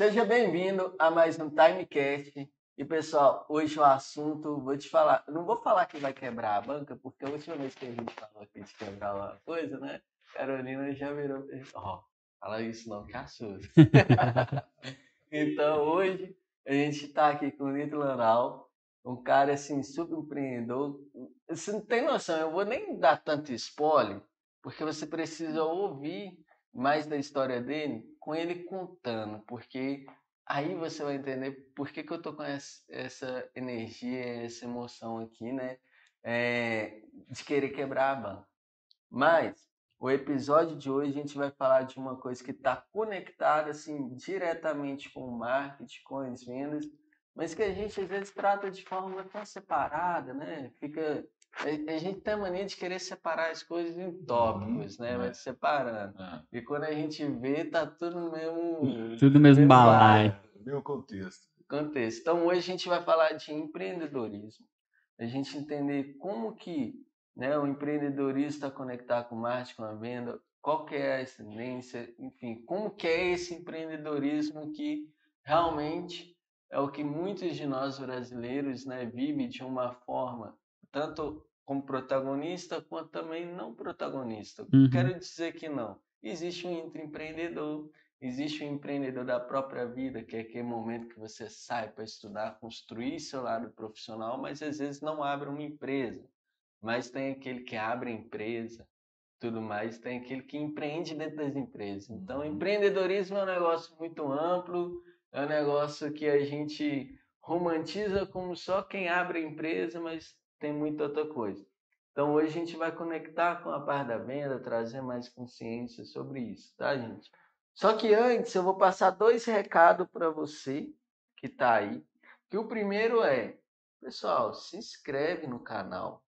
Seja bem-vindo a mais um Timecast. E pessoal, hoje o assunto, vou te falar, não vou falar que vai quebrar a banca, porque a última vez que a gente falou aqui de quebrar uma coisa, né? Carolina já virou. Ó, oh, fala isso não, que assusta. então hoje a gente está aqui com o Nito Lanal, um cara assim, super empreendedor. Você não tem noção, eu vou nem dar tanto spoiler, porque você precisa ouvir mais da história dele com ele contando, porque aí você vai entender por que, que eu tô com essa, essa energia, essa emoção aqui, né? É, de querer quebrar a banca. Mas o episódio de hoje a gente vai falar de uma coisa que está conectada assim diretamente com o marketing, com as vendas, mas que a gente às vezes trata de forma tão separada, né? Fica a, gente tem a mania de querer separar as coisas em tópicos, uhum, né? Vai é. separando. É. E quando a gente vê, tá tudo no mesmo. Tudo no mesmo balaio. Meu contexto. Contexto. Então hoje a gente vai falar de empreendedorismo. A gente entender como que né, o empreendedorismo está conectado com o marketing, com a venda, qual que é a tendência, enfim, como que é esse empreendedorismo que realmente é o que muitos de nós brasileiros né, vivem de uma forma tanto como protagonista quanto também não protagonista. Uhum. Quero dizer que não. Existe um empreendedor, existe um empreendedor da própria vida, que é aquele momento que você sai para estudar, construir seu lado profissional, mas às vezes não abre uma empresa. Mas tem aquele que abre a empresa, tudo mais, tem aquele que empreende dentro das empresas. Então, uhum. empreendedorismo é um negócio muito amplo, é um negócio que a gente romantiza como só quem abre a empresa, mas tem muita outra coisa. Então hoje a gente vai conectar com a parte da venda, trazer mais consciência sobre isso, tá, gente? Só que antes eu vou passar dois recados para você que está aí. Que o primeiro é, pessoal, se inscreve no canal.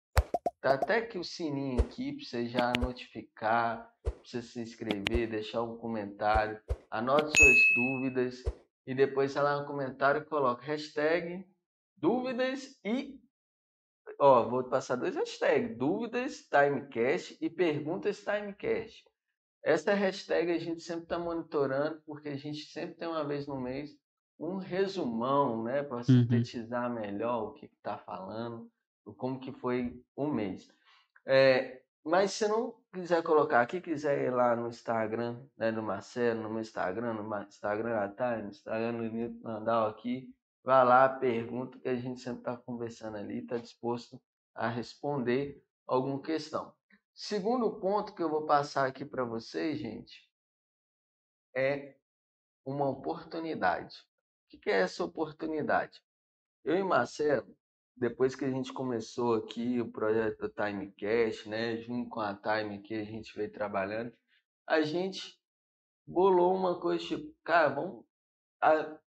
Tá até aqui o sininho aqui para você já notificar, para você se inscrever, deixar um comentário, anote suas dúvidas e depois lá no comentário coloca hashtag dúvidas e Ó, vou passar dois hashtags: dúvidas timecast e perguntas timecast. Essa hashtag a gente sempre está monitorando, porque a gente sempre tem uma vez no mês um resumão, né, para uhum. sintetizar melhor o que está falando, como que foi o mês. É, mas se não quiser colocar aqui, quiser ir lá no Instagram né, do Marcelo, no meu Instagram, no Instagram da no Instagram do Nandal aqui, Vá lá, pergunta que a gente sempre está conversando ali, está disposto a responder alguma questão. Segundo ponto que eu vou passar aqui para vocês, gente, é uma oportunidade. O que é essa oportunidade? Eu e Marcelo, depois que a gente começou aqui o projeto Timecast, né, junto com a Time que a gente veio trabalhando, a gente bolou uma coisa tipo, cara, vamos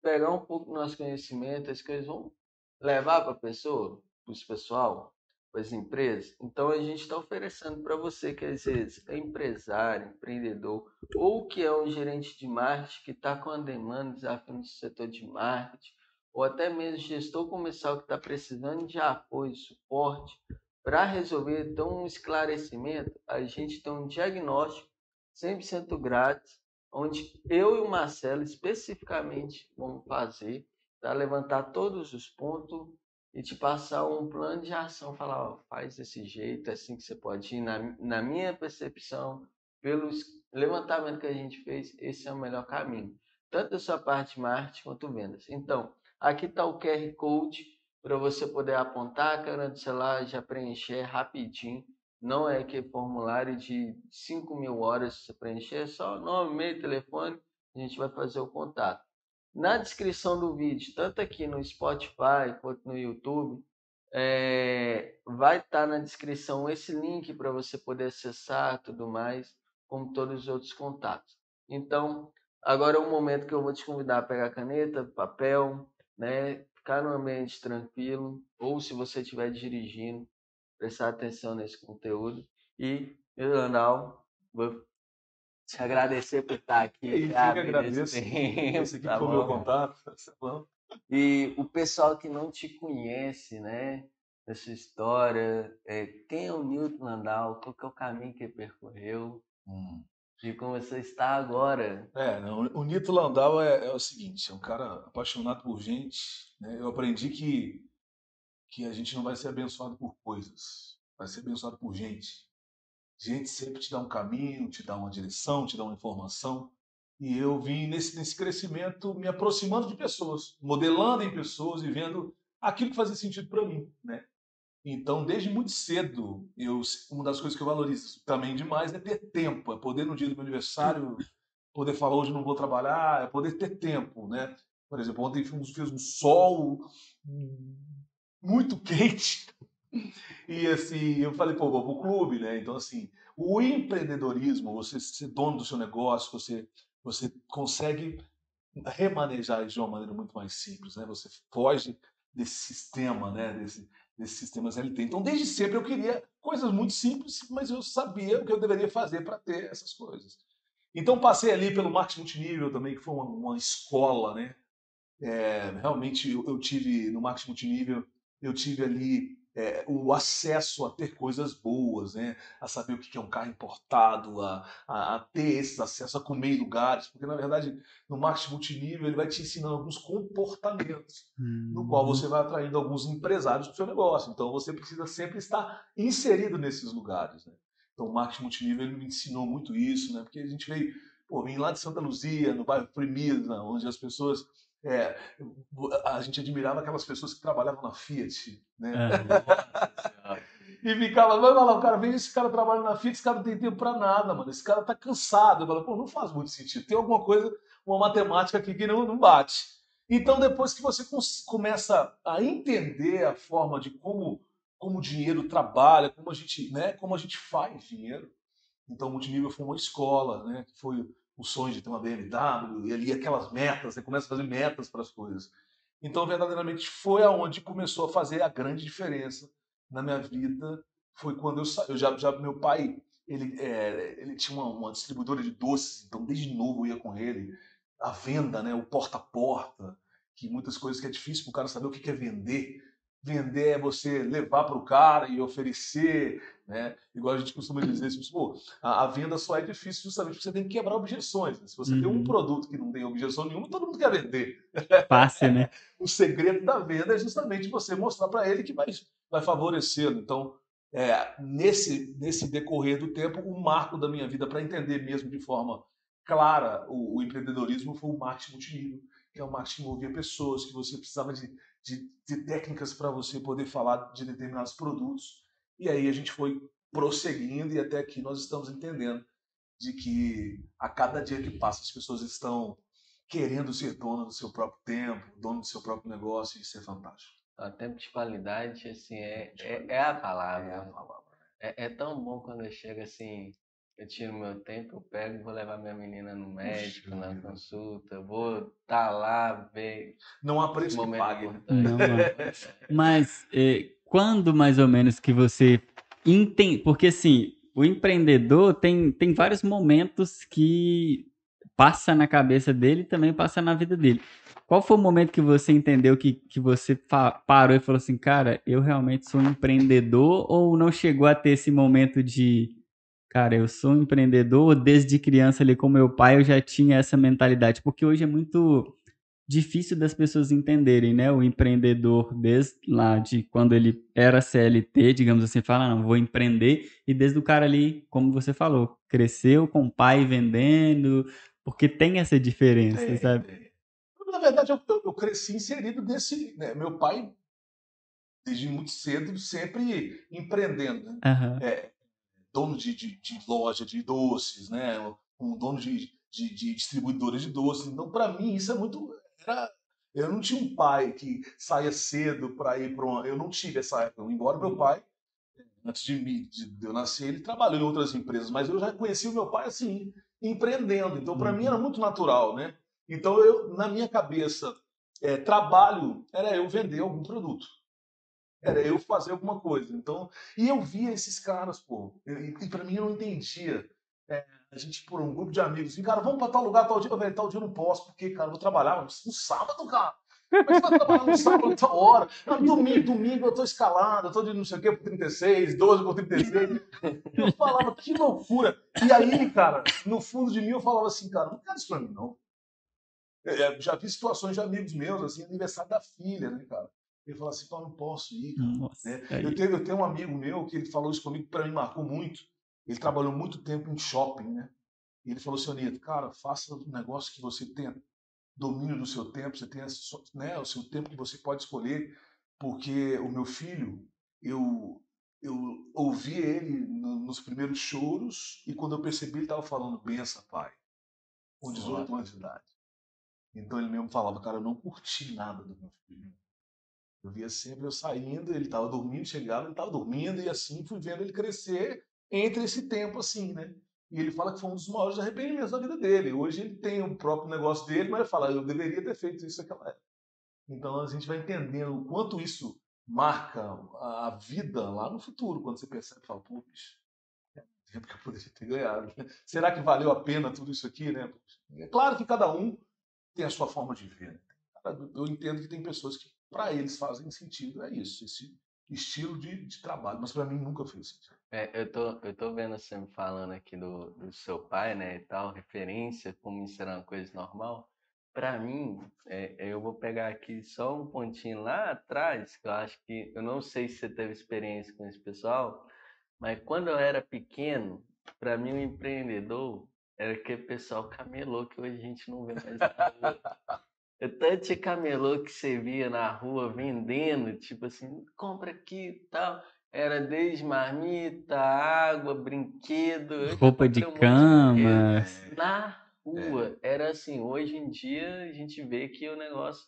pegar um pouco do nosso conhecimento, as coisas vão levar para a pessoa, para os pessoal, para as empresas. Então a gente está oferecendo para você que às vezes é empresário, empreendedor, ou que é um gerente de marketing que está com a demanda, desafio no setor de marketing, ou até mesmo gestor comercial que está precisando de apoio, suporte para resolver, então um esclarecimento, a gente tem um diagnóstico 100% grátis onde eu e o Marcelo especificamente vamos fazer para levantar todos os pontos e te passar um plano de ação, falar, ó, faz desse jeito, é assim que você pode ir. Na, na minha percepção, pelo levantamento que a gente fez, esse é o melhor caminho, tanto da sua parte de marketing quanto vendas. Então, aqui está o QR Code para você poder apontar a câmera do celular, já preencher rapidinho não é que formulário de 5 mil horas você preencher, é só nome, e-mail, telefone, a gente vai fazer o contato. Na descrição do vídeo, tanto aqui no Spotify quanto no YouTube, é, vai estar tá na descrição esse link para você poder acessar tudo mais, como todos os outros contatos. Então, agora é o momento que eu vou te convidar a pegar caneta, papel, né, ficar no ambiente tranquilo, ou se você estiver dirigindo, prestar atenção nesse conteúdo. E, Leonel, vou te agradecer por estar aqui. E que agradeço. Tempo, Esse aqui tá foi meu contato. Tá e o pessoal que não te conhece, né? Essa história, é, quem é o Newton Landau, qual que é o caminho que ele percorreu? Hum. de como você está agora. É, não, o Nito Landau é, é, o seguinte, é um cara apaixonado por gente. Né? Eu aprendi que, que a gente não vai ser abençoado por coisas, vai ser abençoado por gente. Gente sempre te dá um caminho, te dá uma direção, te dá uma informação. E eu vim nesse, nesse crescimento me aproximando de pessoas, modelando em pessoas e vendo aquilo que fazia sentido para mim, né? Então, desde muito cedo, eu, uma das coisas que eu valorizo também demais é ter tempo, é poder no dia do meu aniversário, poder falar hoje não vou trabalhar, é poder ter tempo, né? Por exemplo, ontem fez um sol muito quente e assim, eu falei, pô, vou pro clube, né? Então, assim, o empreendedorismo, você ser dono do seu negócio, você, você consegue remanejar de uma maneira muito mais simples, né? Você foge desse sistema, né? Desse, desses sistemas LT. Então, desde sempre eu queria coisas muito simples, mas eu sabia o que eu deveria fazer para ter essas coisas. Então, passei ali pelo marketing multinível também, que foi uma, uma escola, né? É, realmente, eu, eu, tive no marketing multinível, eu tive ali é, o acesso a ter coisas boas, né? a saber o que é um carro importado, a, a, a, ter esses acessos, a comer em lugares, porque na verdade no marketing multinível ele vai te ensinando alguns comportamentos, hum. no qual você vai atraindo alguns empresários para o seu negócio. Então você precisa sempre estar inserido nesses lugares. Né? Então o marketing multinível ele me ensinou muito isso, né? porque a gente veio, pô, vim lá de Santa Luzia, no bairro Primisa, onde as pessoas é, a gente admirava aquelas pessoas que trabalhavam na Fiat, né? É, e ficava, vai lá, o cara vem, esse cara trabalha na Fiat, esse cara não tem tempo para nada, mano. Esse cara tá cansado. Eu falo, pô, não faz muito sentido. Tem alguma coisa, uma matemática aqui que não, não bate. Então, depois que você começa a entender a forma de como, como o dinheiro trabalha, como a gente, né, como a gente faz dinheiro. Então, o multinível foi uma escola, né, que foi o sonho de ter uma BMW, e ali aquelas metas, você começa a fazer metas para as coisas. Então, verdadeiramente, foi aonde começou a fazer a grande diferença na minha vida. Foi quando eu saí. Eu já, já, meu pai, ele, é, ele tinha uma, uma, distribuidora de doces, então desde novo eu ia com ele. A venda, né, o porta a porta, que muitas coisas que é difícil para o cara saber o que é vender. Vender é você levar para o cara e oferecer, né? Igual a gente costuma dizer, assim, pô, a, a, venda só é difícil justamente porque você tem que quebrar objeções. Né? Se você uhum. tem um uhum. produto que não tem objeção nenhuma, todo mundo quer vender. Fácil, né? o segredo da venda é justamente você mostrar para ele que vai, vai favorecê-lo. Então, é, nesse, nesse decorrer do tempo, o marco da minha vida para entender mesmo de forma clara o, o empreendedorismo foi o marketing multinível, que é o marketing que envolvia pessoas, que você precisava de de, de técnicas para você poder falar de determinados produtos. E aí a gente foi prosseguindo e até aqui nós estamos entendendo de que a cada dia que passa as pessoas estão querendo ser dono do seu próprio tempo, dono do seu próprio negócio, e isso é fantástico. O tempo de qualidade, assim, é, é, é a palavra. É a palavra. É, é tão bom quando chega assim, eu tiro meu tempo, eu pego vou levar minha menina no médico, na consulta, vou estar tá lá, ver. Não há preço que pague. Não, Mas eh, quando mais ou menos que você entende. Porque assim, o empreendedor tem, tem vários momentos que passa na cabeça dele e também passa na vida dele. Qual foi o momento que você entendeu que, que você parou e falou assim, cara, eu realmente sou um empreendedor ou não chegou a ter esse momento de Cara, eu sou um empreendedor desde criança ali com meu pai, eu já tinha essa mentalidade, porque hoje é muito difícil das pessoas entenderem, né? O empreendedor desde lá de quando ele era CLT, digamos assim, fala, não, vou empreender, e desde o cara ali, como você falou, cresceu com o pai vendendo, porque tem essa diferença, é, sabe? É. Na verdade, eu, eu, cresci inserido desse, né? Meu pai desde muito cedo sempre empreendendo. Né? Uhum. É, dono de, de, de loja de doces, né? um dono de, de, de distribuidora de doces. Então, para mim, isso é muito. Era, eu não tinha um pai que saia cedo para ir para uma. Eu não tive essa época. Embora meu pai, antes de, mim, de eu nascer, ele trabalhou em outras empresas, mas eu já conheci o meu pai assim, empreendendo. Então, para uhum. mim, era muito natural, né? Então, eu, na minha cabeça, é, trabalho era eu vender algum produto era eu fazer alguma coisa. Então, e eu via esses caras, pô, e, e para mim eu não entendia. É, a gente, por um grupo de amigos, assim, cara, vamos para tal lugar, tal dia, velho, tal dia eu não posso, porque, cara, eu vou trabalhar no sábado, cara. Mas você vai trabalhar no sábado, tal hora. Não, domingo, domingo eu tô escalado, eu tô de não sei o quê por 36, 12 por 36. Eu falava, que loucura. E aí, cara, no fundo de mim eu falava assim, cara, não quero isso pra mim, não. Eu é, já vi situações de amigos meus, assim, aniversário da filha, né, cara? Ele falou assim, Paulo, não posso ir, cara. Nossa, né? aí. eu, tenho, eu tenho um amigo meu que ele falou isso comigo, para mim marcou muito. Ele trabalhou muito tempo em shopping, né? E ele falou assim, Anitta, cara, faça um negócio que você tenha domínio do seu tempo, você tenha né, o seu tempo que você pode escolher, porque o meu filho, eu, eu ouvi ele no, nos primeiros choros e quando eu percebi ele estava falando benção, pai, com 18 anos de idade. Então ele mesmo falava, cara, eu não curti nada do meu filho. Eu via sempre eu saindo, ele estava dormindo, chegava, ele estava dormindo, e assim fui vendo ele crescer entre esse tempo assim, né? E ele fala que foi um dos maiores arrependimentos da vida dele. Hoje ele tem o próprio negócio dele, mas ele fala, eu deveria ter feito isso naquela época. Então a gente vai entendendo o quanto isso marca a vida lá no futuro, quando você percebe, fala, pô, bicho, é tempo que eu poderia ter ganhado. Será que valeu a pena tudo isso aqui, né? É claro que cada um tem a sua forma de ver. Né? Eu entendo que tem pessoas que para eles fazem sentido, é isso, esse estilo de, de trabalho, mas para mim nunca fez sentido. É, eu tô, eu tô vendo você me falando aqui do, do seu pai, né, e tal, referência, como isso era uma coisa normal. Para mim, é, eu vou pegar aqui só um pontinho lá atrás, que eu acho que, eu não sei se você teve experiência com esse pessoal, mas quando eu era pequeno, para mim o um empreendedor era aquele pessoal camelô que hoje a gente não vê mais. É tanto camelô que você via na rua vendendo, tipo assim, compra aqui e tal. Era desde marmita, água, brinquedo. Roupa de cama. Na rua. É. Era assim, hoje em dia a gente vê que o negócio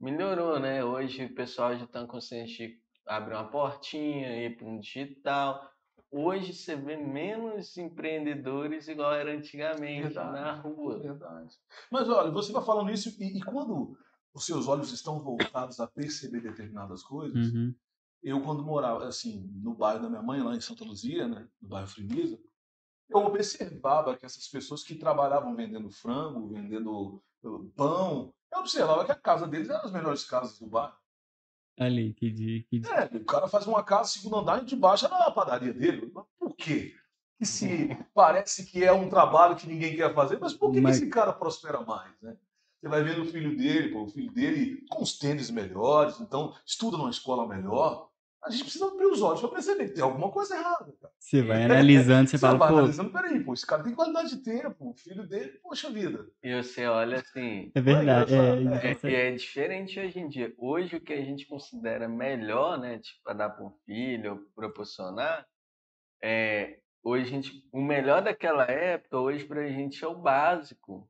melhorou, né? Hoje o pessoal já está consciente de abrir uma portinha, ir para um digital. Hoje você vê menos empreendedores igual era antigamente verdade, na rua. Verdade. Mas olha, você vai falando isso e, e, quando os seus olhos estão voltados a perceber determinadas coisas, uhum. Eu quando morava assim no bairro da minha mãe lá em Santa Luzia, né, no bairro Frimisa, eu observava que essas pessoas que trabalhavam vendendo frango, vendendo uh, pão, eu observava que a casa deles era as melhores casas do bairro. Ali, que dia. Que dia. É, o cara faz uma casa segundo andar e de baixo é a padaria dele. Mas por quê? E se parece que é um trabalho que ninguém quer fazer, mas por que, mas... que esse cara prospera mais, né? Você vai vendo o filho dele, pô, o filho dele com os tênis melhores, então estuda numa escola melhor a gente precisa abrir os olhos para perceber que tem alguma coisa errada. Cara. Você vai analisando, você, você fala, vai pô... analisando, peraí, pô, esse cara tem qualidade de tempo, o filho dele, poxa vida. E você olha assim... É verdade, é, é, é, é, diferente hoje em dia. Hoje o que a gente considera melhor, né, tipo, para dar para um filho, proporcionar, é, hoje a gente, o melhor daquela época, hoje para a gente é o básico.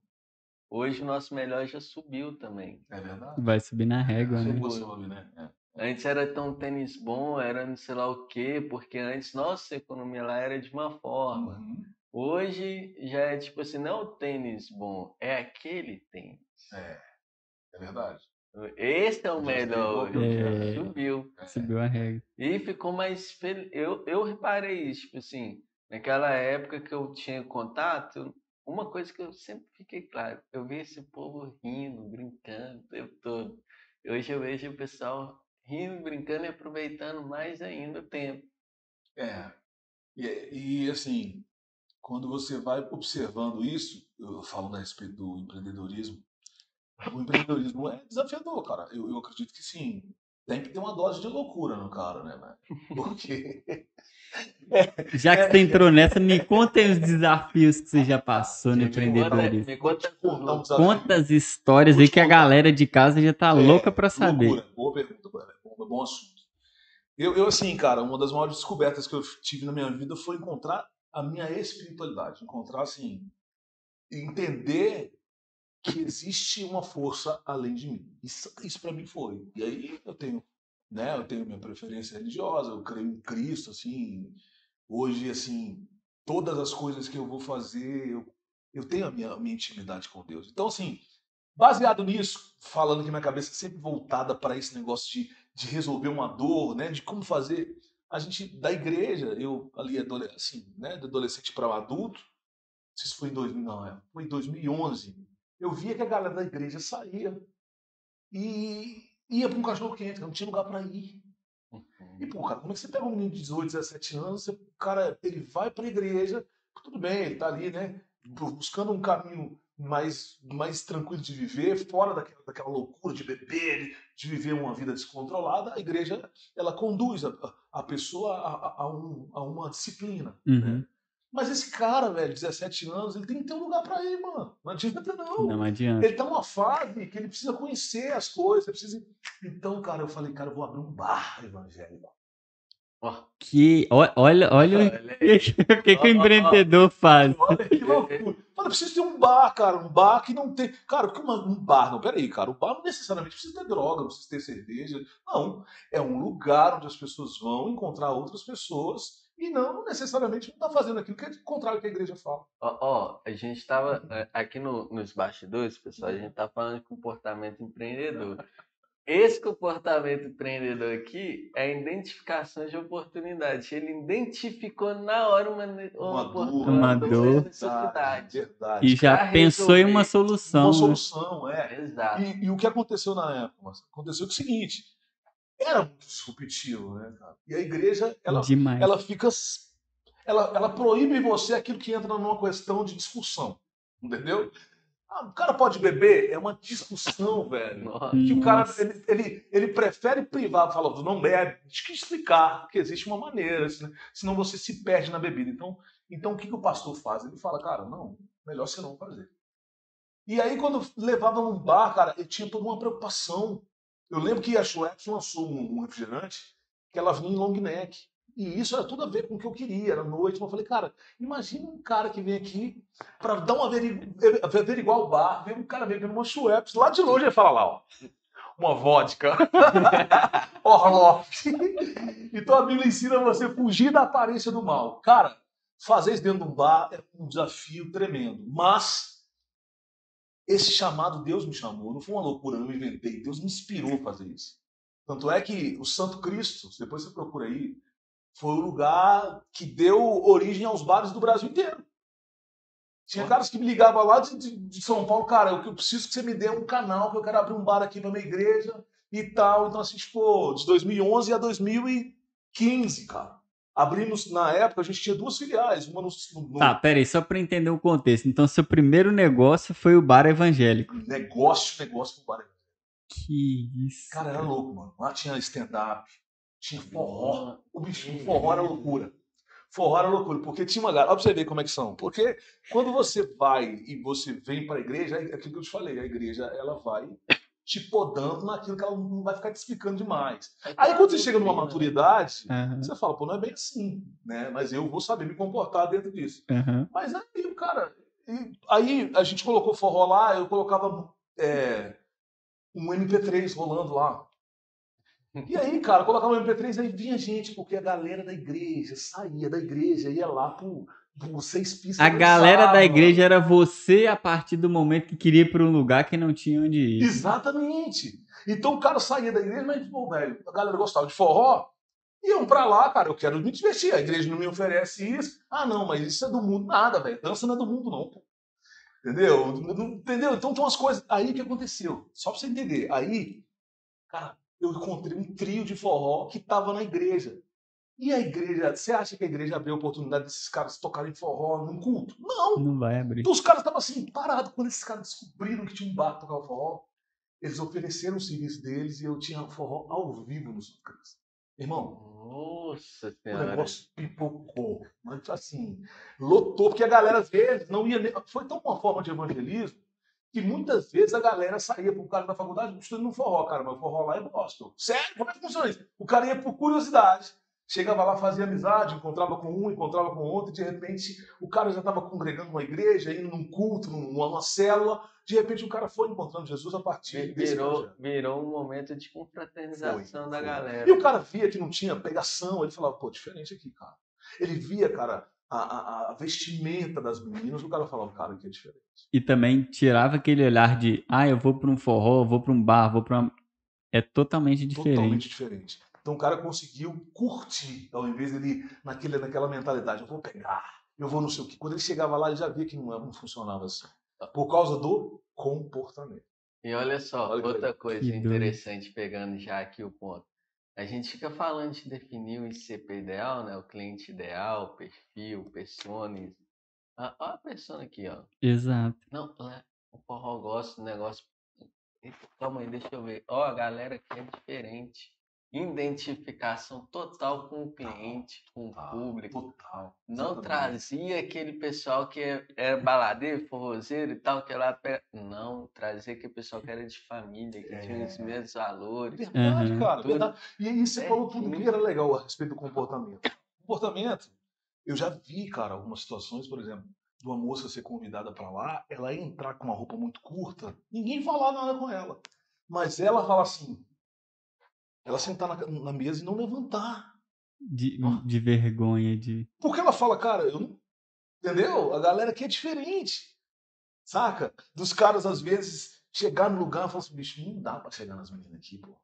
Hoje o nosso melhor já subiu também. É verdade. Vai subir na régua, né? Sobe, né? É. Antes era tão tênis bom, era não sei lá o quê, porque antes nossa economia lá era de uma forma. Uhum. Hoje já é tipo assim, não é o tênis bom, é aquele tênis. É, é verdade. Esse é o melhor hoje, é, subiu. Subiu a regra. E ficou mais feliz. Eu, eu reparei isso, tipo assim, naquela época que eu tinha contato, uma coisa que eu sempre fiquei claro, eu vi esse povo rindo, brincando o tempo todo. Hoje eu vejo o pessoal rindo, brincando e aproveitando mais ainda o tempo. É. E, e assim, quando você vai observando isso, eu falo a respeito do empreendedorismo, o empreendedorismo é desafiador, cara. Eu, eu acredito que sim. Tem que ter uma dose de loucura no cara, né, Porque. Já que você entrou nessa, me conta os desafios que você já passou no empreendedorismo. Me conta, um Quantas histórias aí que a galera de casa já tá é, louca para saber. Loucura. Boa pergunta, bom, assunto. Eu, eu, assim, cara, uma das maiores descobertas que eu tive na minha vida foi encontrar a minha espiritualidade. Encontrar, assim, entender que existe uma força além de mim. Isso, isso para mim foi. E aí eu tenho, né, eu tenho minha preferência religiosa, eu creio em Cristo, assim. Hoje, assim, todas as coisas que eu vou fazer, eu, eu tenho a minha, a minha intimidade com Deus. Então, assim, baseado nisso, falando que minha cabeça é sempre voltada para esse negócio de de resolver uma dor, né? De como fazer. A gente, da igreja, eu ali, assim, né? De adolescente para adulto, não sei se foi em 2000, não, é, foi em 2011, eu via que a galera da igreja saía. e ia para um cachorro quente, não tinha lugar para ir. E, pô, cara, como é que você pega um menino de 18, 17 anos, o cara, ele vai para a igreja, tudo bem, ele tá ali, né, buscando um caminho mais, mais tranquilo de viver, fora daquela, daquela loucura de beber, de viver uma vida descontrolada, a igreja, ela conduz a, a pessoa a, a, a, um, a uma disciplina, Uhum. né? Mas esse cara, velho, 17 anos, ele tem que ter um lugar para ir, mano. Não adianta, não. Não adianta. Ele tá numa fase que ele precisa conhecer as coisas. Precisa... Então, cara, eu falei, cara, eu vou abrir um bar evangélico. Que, olha, olha Olha o que, o que que o empreendedor faz. Olha que loucura. Mano, eu preciso ter um bar, cara. Um bar que não tem. Cara, porque uma- um bar, não, peraí, cara. O bar não necessariamente precisa ter droga, não precisa ter cerveja. Não. É um lugar onde as pessoas vão encontrar outras pessoas e não necessariamente não tá fazendo aquilo que é o contrário que a igreja fala. Ó, ó, a gente tava é, aqui no- nos bastidores, pessoal, a gente tá falando de comportamento empreendedor. Esse comportamento empreendedor aqui é a identificação de oportunidade. Ele identificou na hora uma, Uma Uma uma dor. necessidade. Verdade. E já pensou em uma solução. Uma né? solução, é. Exato. E, e o que aconteceu na época, Marcelo? Aconteceu o seguinte: era muito disruptivo, né, cara? E a igreja, ela, Demais. ela fica. Ela, ela proíbe em você aquilo que entra numa questão de discussão. Entendeu? Ah, o cara pode beber? É uma discussão, velho. Nossa. Que o cara ele, ele, ele prefere privar, fala, "Tu não bebe, diz que explicar, que existe uma maneira, senão, senão você se perde na bebida. Então, então o que, que o pastor faz? Ele fala, cara, não, melhor você não fazer. E aí, quando levava num bar, cara, eu tinha toda uma preocupação. Eu lembro que a Schweppes lançou um, um refrigerante que ela vinha em long neck. E isso era tudo a ver com o que eu queria, era noite. Eu falei, cara, imagina um cara que vem aqui para dar uma averi- averiguar o bar, vem um cara bebendo uma Schweppes, lá de longe ele fala lá, ó, uma vodka, Orloff. Então a Bíblia ensina você a fugir da aparência do mal. Cara, fazer isso dentro de um bar é um desafio tremendo. Mas esse chamado Deus me chamou, não foi uma loucura, eu não inventei. Deus me inspirou a fazer isso. Tanto é que o Santo Cristo, depois você procura aí, foi o lugar que deu origem aos bares do Brasil inteiro. Tinha caras que me ligavam lá de, de- de São Paulo, cara, eu, eu preciso que você me dê um canal, que eu quero abrir um bar aqui pra minha igreja e tal. Então, assim, tipo, de 2011 a 2015, cara. Abrimos, na época, a gente tinha duas filiais, uma no, no Tá, peraí, só pra entender o contexto. Então, seu primeiro negócio foi o bar evangélico. negócio, negócio pro bar. Que isso. Cara, era louco, mano. Lá tinha stand-up, tinha forró. O bichinho forró era loucura. Forró era loucura, porque tinha uma galera. Olha pra você ver como é que são. Porque quando você vai e você vem pra igreja, é aquilo que eu te falei, a igreja ela vai te podando naquilo que ela não vai ficar te explicando demais. Aí quando você chega numa maturidade, Aham, você fala, pô, não é bem assim, né? Mas eu vou saber me comportar dentro disso. aham. Mas aí, o cara. aí a gente colocou forró lá, eu colocava é, um MP3 rolando lá. E aí, cara, colocava um MP3 aí vinha gente, porque a galera da igreja saía da igreja, ia lá pro, pro seis pistas. A galera da igreja era você a partir do momento que queria ir pra um lugar que não tinha onde ir. Exatamente. Então o cara saía da igreja, mas, pô, velho, a galera gostava de forró. Iam pra lá, cara, eu quero me divertir. A igreja não me oferece isso. Ah, não, mas isso é do mundo. Nada, velho. Dança não é do mundo, não, pô. Entendeu? Entendeu? Então tem umas coisas. Aí o que aconteceu? Só pra você entender. Aí, cara, eu encontrei um trio de forró que tava na igreja. E a igreja, você acha que a igreja abriu a oportunidade desses caras tocarem forró num culto? Não! Não vai abrir. Então os caras estavam assim, parados. Quando esses caras descobriram que tinha um bar que tocava forró, eles ofereceram o serviço deles e eu tinha forró ao vivo no Santo Cristo. Irmão, Nossa o senhora. negócio pipocou. Mas assim, lotou, porque a galera às vezes não ia nem. Foi tão uma forma de evangelismo que muitas vezes a galera saía pro cara da faculdade estudando no forró, cara, mas o forró lá é gospel. Sério? Como é que funciona isso? O cara ia por curiosidade. Chegava lá, fazia amizade, encontrava com um, encontrava com outro, e de repente o cara já estava congregando numa igreja, indo num culto, numa, numa célula. De repente o cara foi encontrando Jesus a partir desse Virou, evangelho. virou um momento de confraternização Foi, da foi. galera. E o cara via que não tinha pegação, ele falava, pô, diferente aqui, cara. Ele via, cara, a, a- a vestimenta das meninas, o cara falava, cara, aqui é diferente. E também tirava aquele olhar de, ah, eu vou pra um forró, eu vou pra um bar, vou pra uma... É totalmente diferente. Totalmente diferente. Então o cara conseguiu curtir, ao invés dele naquele, naquela mentalidade, eu vou pegar, eu vou não sei o quê. Quando ele chegava lá, ele já via que não, não funcionava assim. Por causa do comportamento. E olha só, Olha que outra coisa Que doido. interessante, pegando já aqui o ponto. A gente fica falando de definir o ICP ideal, né? O cliente ideal, o perfil, personas. Ah, Olha a persona aqui, ó. Exato. Não, o forró gosta do negócio. Calma aí, deixa eu ver. Ó, a galera aqui é diferente. Identificação total com o cliente, com o Ah, público. Total. Não exatamente. trazia aquele pessoal que é, é baladeiro, forrozeiro e tal, que é lá perto. Não, trazia aquele pessoal que era de família, que tinha os É. mesmos valores. Verdade, Aham. cara, Tudo verdade. E aí você falou tudo que era legal a respeito do comportamento. Comportamento, eu já vi, cara, algumas situações, por exemplo, de uma moça ser convidada pra lá, ela entrar com uma roupa muito curta, ninguém falar nada com ela. Mas ela fala assim, ela sentar na, na mesa e não levantar. De, de vergonha, de. Porque ela fala, cara, eu não. Entendeu? A galera aqui é diferente. Saca? Dos caras, às vezes, chegar no lugar e falar assim, bicho, não dá pra chegar nas meninas aqui, pô.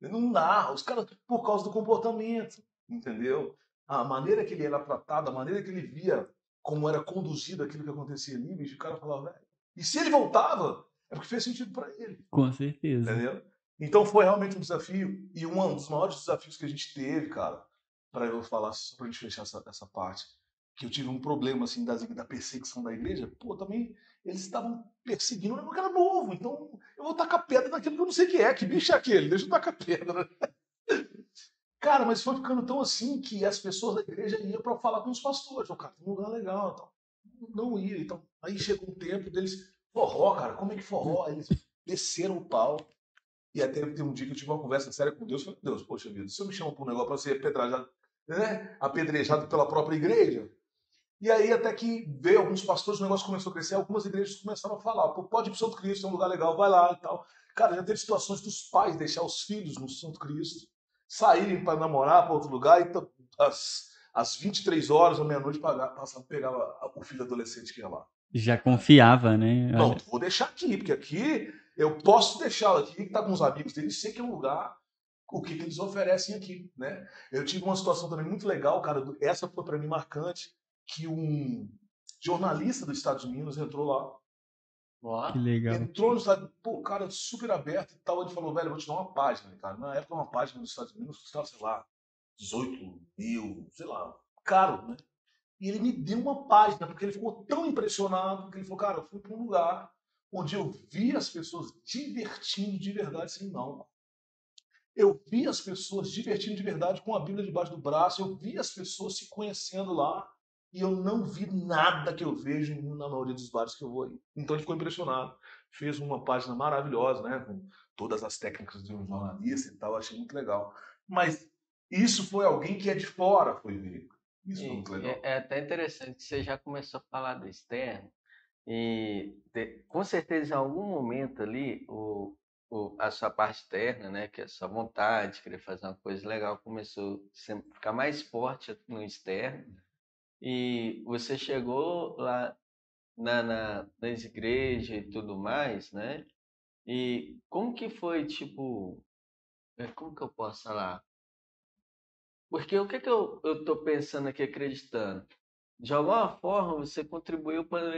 Não dá. Os caras, por causa do comportamento. Entendeu? A maneira que ele era tratado, a maneira que ele via como era conduzido aquilo que acontecia ali, bicho, o cara falava, velho. E se ele voltava, é porque fez sentido pra ele. Com certeza. Entendeu? Então foi realmente um desafio. E um dos maiores desafios que a gente teve, cara, para eu falar, pra gente fechar essa, essa parte, que eu tive um problema, assim, das, da perseguição da igreja, pô, também eles estavam perseguindo um cara novo. Então eu vou tacar pedra naquilo que eu não sei o que é. Que bicho é aquele? Deixa eu tacar pedra. Cara, mas foi ficando tão assim que as pessoas da igreja iam para falar com os pastores. O cara, tem um lugar legal. Então, não ia. Então, aí chegou um tempo deles, forró, cara, como é que forró? Eles desceram o pau. E até teve um dia que eu tive uma conversa séria com Deus. Falei, Deus, poxa vida, se eu me chamo para um negócio para ser apedrejado, né? apedrejado pela própria igreja. E aí, até que veio alguns pastores, o negócio começou a crescer, algumas igrejas começaram a falar: Pô, pode ir para o Santo Cristo, é um lugar legal, vai lá e tal. Cara, já teve situações dos pais deixar os filhos no Santo Cristo, saírem para namorar para outro lugar, e t- às, às 23 horas ou meia-noite passava, pegava o filho adolescente que ia lá. Já confiava, né? Não, vou deixar aqui, porque aqui eu posso deixá-lo aqui, que tá com os amigos dele, sei que é um lugar, o que, que eles oferecem aqui, né? Eu tive uma situação também muito legal, cara, do- essa foi para mim marcante, que um jornalista do Estados Unidos entrou lá, Ó, que legal. entrou no Estados pô, cara, super aberto e tal, ele falou, velho, eu vou te dar uma página, cara. Na época, uma página dos Estados Unidos custava, sei lá, 18 mil, sei lá, caro, né? E ele me deu uma página, porque ele ficou tão impressionado, que ele falou, cara, eu fui para um lugar onde eu vi as pessoas divertindo de verdade sem não. Eu vi as pessoas divertindo de verdade com a Bíblia debaixo do braço, eu vi as pessoas se conhecendo lá, e eu não vi nada que eu vejo na maioria dos bares que eu vou aí. Então ele ficou impressionado. Fez uma página maravilhosa, né? Com todas as técnicas de um jornalista e tal, achei muito legal. Mas isso foi alguém que é de fora, foi ver. Isso foi E- muito legal. É, é até interessante que você já começou a falar do externo e te- com certeza em algum momento ali o, o- a sua parte externa, né, que é a sua vontade, querer fazer uma coisa legal, começou a ficar mais forte no externo e você chegou lá na, na, nas igrejas e tudo mais, né? E como que foi, tipo, é, como que eu posso falar? Porque o que, que eu, tô pensando aqui, acreditando? De alguma forma, você contribuiu para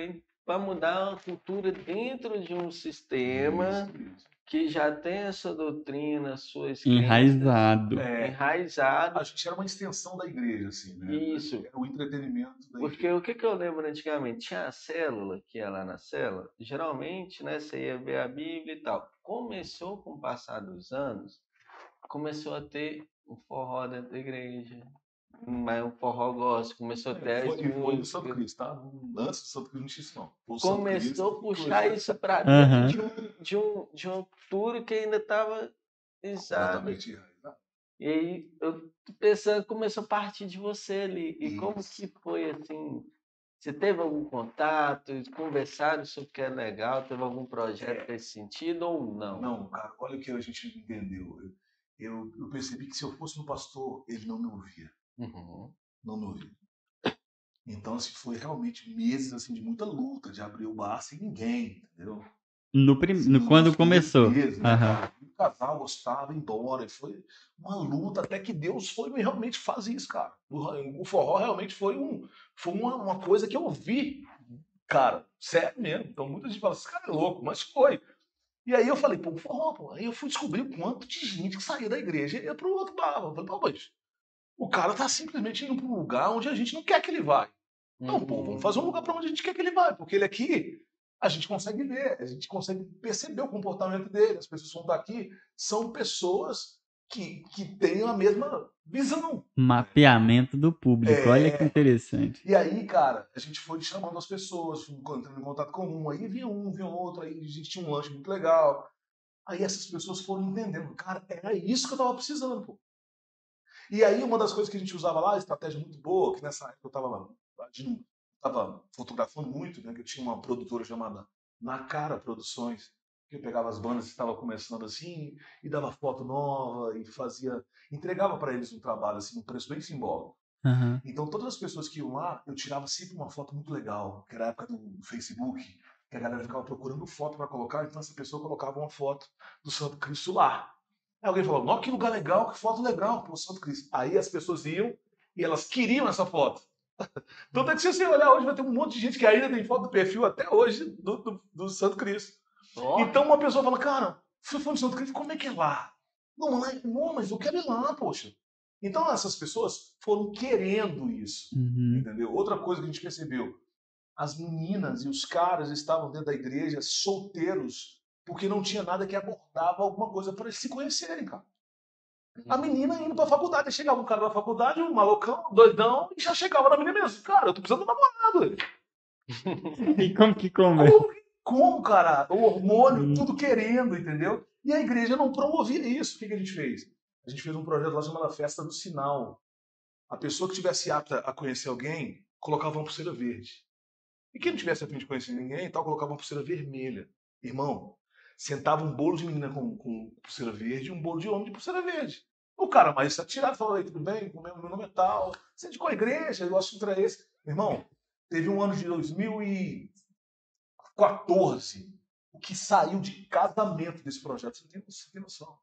mudar a cultura dentro de um sistema Isso, isso. que já tem essa doutrina, suas crenças Enraizado. É, enraizado. a gente era uma extensão da igreja, assim, né? Isso. Era o entretenimento da Porque igreja. o que, que eu lembro antigamente? Tinha a célula, que ia lá na célula, geralmente, né, você ia ver a Bíblia e tal. Começou com o passar dos anos, começou a ter um forró dentro da igreja, mas um forró gospel, começou a ter É, foi, foi do. Santo Cristo, tá? Antes do Santo Cristo não tinha isso, não. O começou a puxar isso para Aham. dentro de, um, de, um, de uma cultura que ainda estava exato. Completamente enraizado. E aí eu tô pensando que começou a partir de você ali. E como Isso. que foi assim? Você teve algum contato? Conversaram sobre o que é legal? Teve algum projeto nesse sentido ou não? Não, cara, olha o que a gente entendeu. Eu, eu, eu percebi que se eu fosse no pastor, ele não me ouvia. Uhum. Não me ouvia. Então, assim, foi realmente meses assim, de muita luta, de abrir o bar sem ninguém, entendeu? No prim... Sim, no, quando começou. meses, né? O casal gostava, embora. Foi uma luta até que Deus foi realmente fazer isso, cara. O, o forró realmente foi, um, foi uma, uma coisa que eu vi, cara, sério mesmo. Então muita gente fala, esse cara é louco, mas foi. E aí eu falei, pô, forró, pô. Aí eu fui descobrir o quanto de gente que saía da igreja e ia pro outro bar. Eu falei, pô, mas o cara tá simplesmente indo para um lugar onde a gente não quer que ele vá. Não, pô, vamos fazer um lugar para onde a gente quer que ele vá, porque ele aqui a gente consegue ver, a gente consegue perceber o comportamento dele. As pessoas que estão aqui são pessoas que, que têm a mesma visão. Mapeamento do público, é... olha que interessante. E aí, cara, a gente foi chamando as pessoas, entrando em contato com um, aí vinha um, vinha outro, aí a gente tinha um lanche muito legal. Aí essas pessoas foram entendendo, cara, era isso que eu tava precisando, pô. E aí uma das coisas que a gente usava lá, estratégia muito boa, que nessa época eu tava, tava fotografando muito, né, que eu tinha uma produtora chamada Na Cara Produções, que eu pegava as bandas que estavam começando assim e dava foto nova e fazia, entregava para eles um trabalho assim, um preço bem simbólico. Uhum. Então todas as pessoas que iam lá, eu tirava sempre uma foto muito legal, que era a época do Facebook, que a galera ficava procurando foto para colocar, então essa pessoa colocava uma foto do Santo Cristo lá. Aí alguém falou, nossa, que lugar legal, que foto legal, pô, Santo Cristo. Aí as pessoas iam e elas queriam essa foto. Tanto é que se você olhar hoje, vai ter um monte de gente que ainda tem foto do perfil até hoje do, do, do Santo Cristo. Oh. Então uma pessoa fala, cara, você foi no Santo Cristo, como é que é lá? Não, mas, não, mas eu quero ir lá, poxa. Então essas pessoas foram querendo isso, uhum. entendeu? Outra coisa que a gente percebeu, as meninas e os caras estavam dentro da igreja solteiros porque não tinha nada que abordava alguma coisa para eles se conhecerem, cara. A uhum. menina indo pra faculdade, chegava um cara da faculdade, um malucão, doidão, e já chegava na menina mesmo. Cara, eu tô precisando de um namorado. e como que come? Como, como, cara? O hormônio, hum. tudo querendo, entendeu? E a igreja não promovia isso. O que, que a gente fez? A gente fez um projeto lá chamado Festa do Sinal. A pessoa que tivesse apta a conhecer alguém, colocava uma pulseira verde. E quem não tivesse a fim de conhecer ninguém, tal, colocava uma pulseira vermelha. Irmão, sentava um bolo de menina com, com pulseira verde e um bolo de homem de pulseira verde. O cara mais atirado falou: tudo bem, meu nome é tal, você é de qual igreja? O assunto era esse. Meu irmão, teve um ano de 2014 o que saiu de casamento desse projeto. Você tem, você tem noção.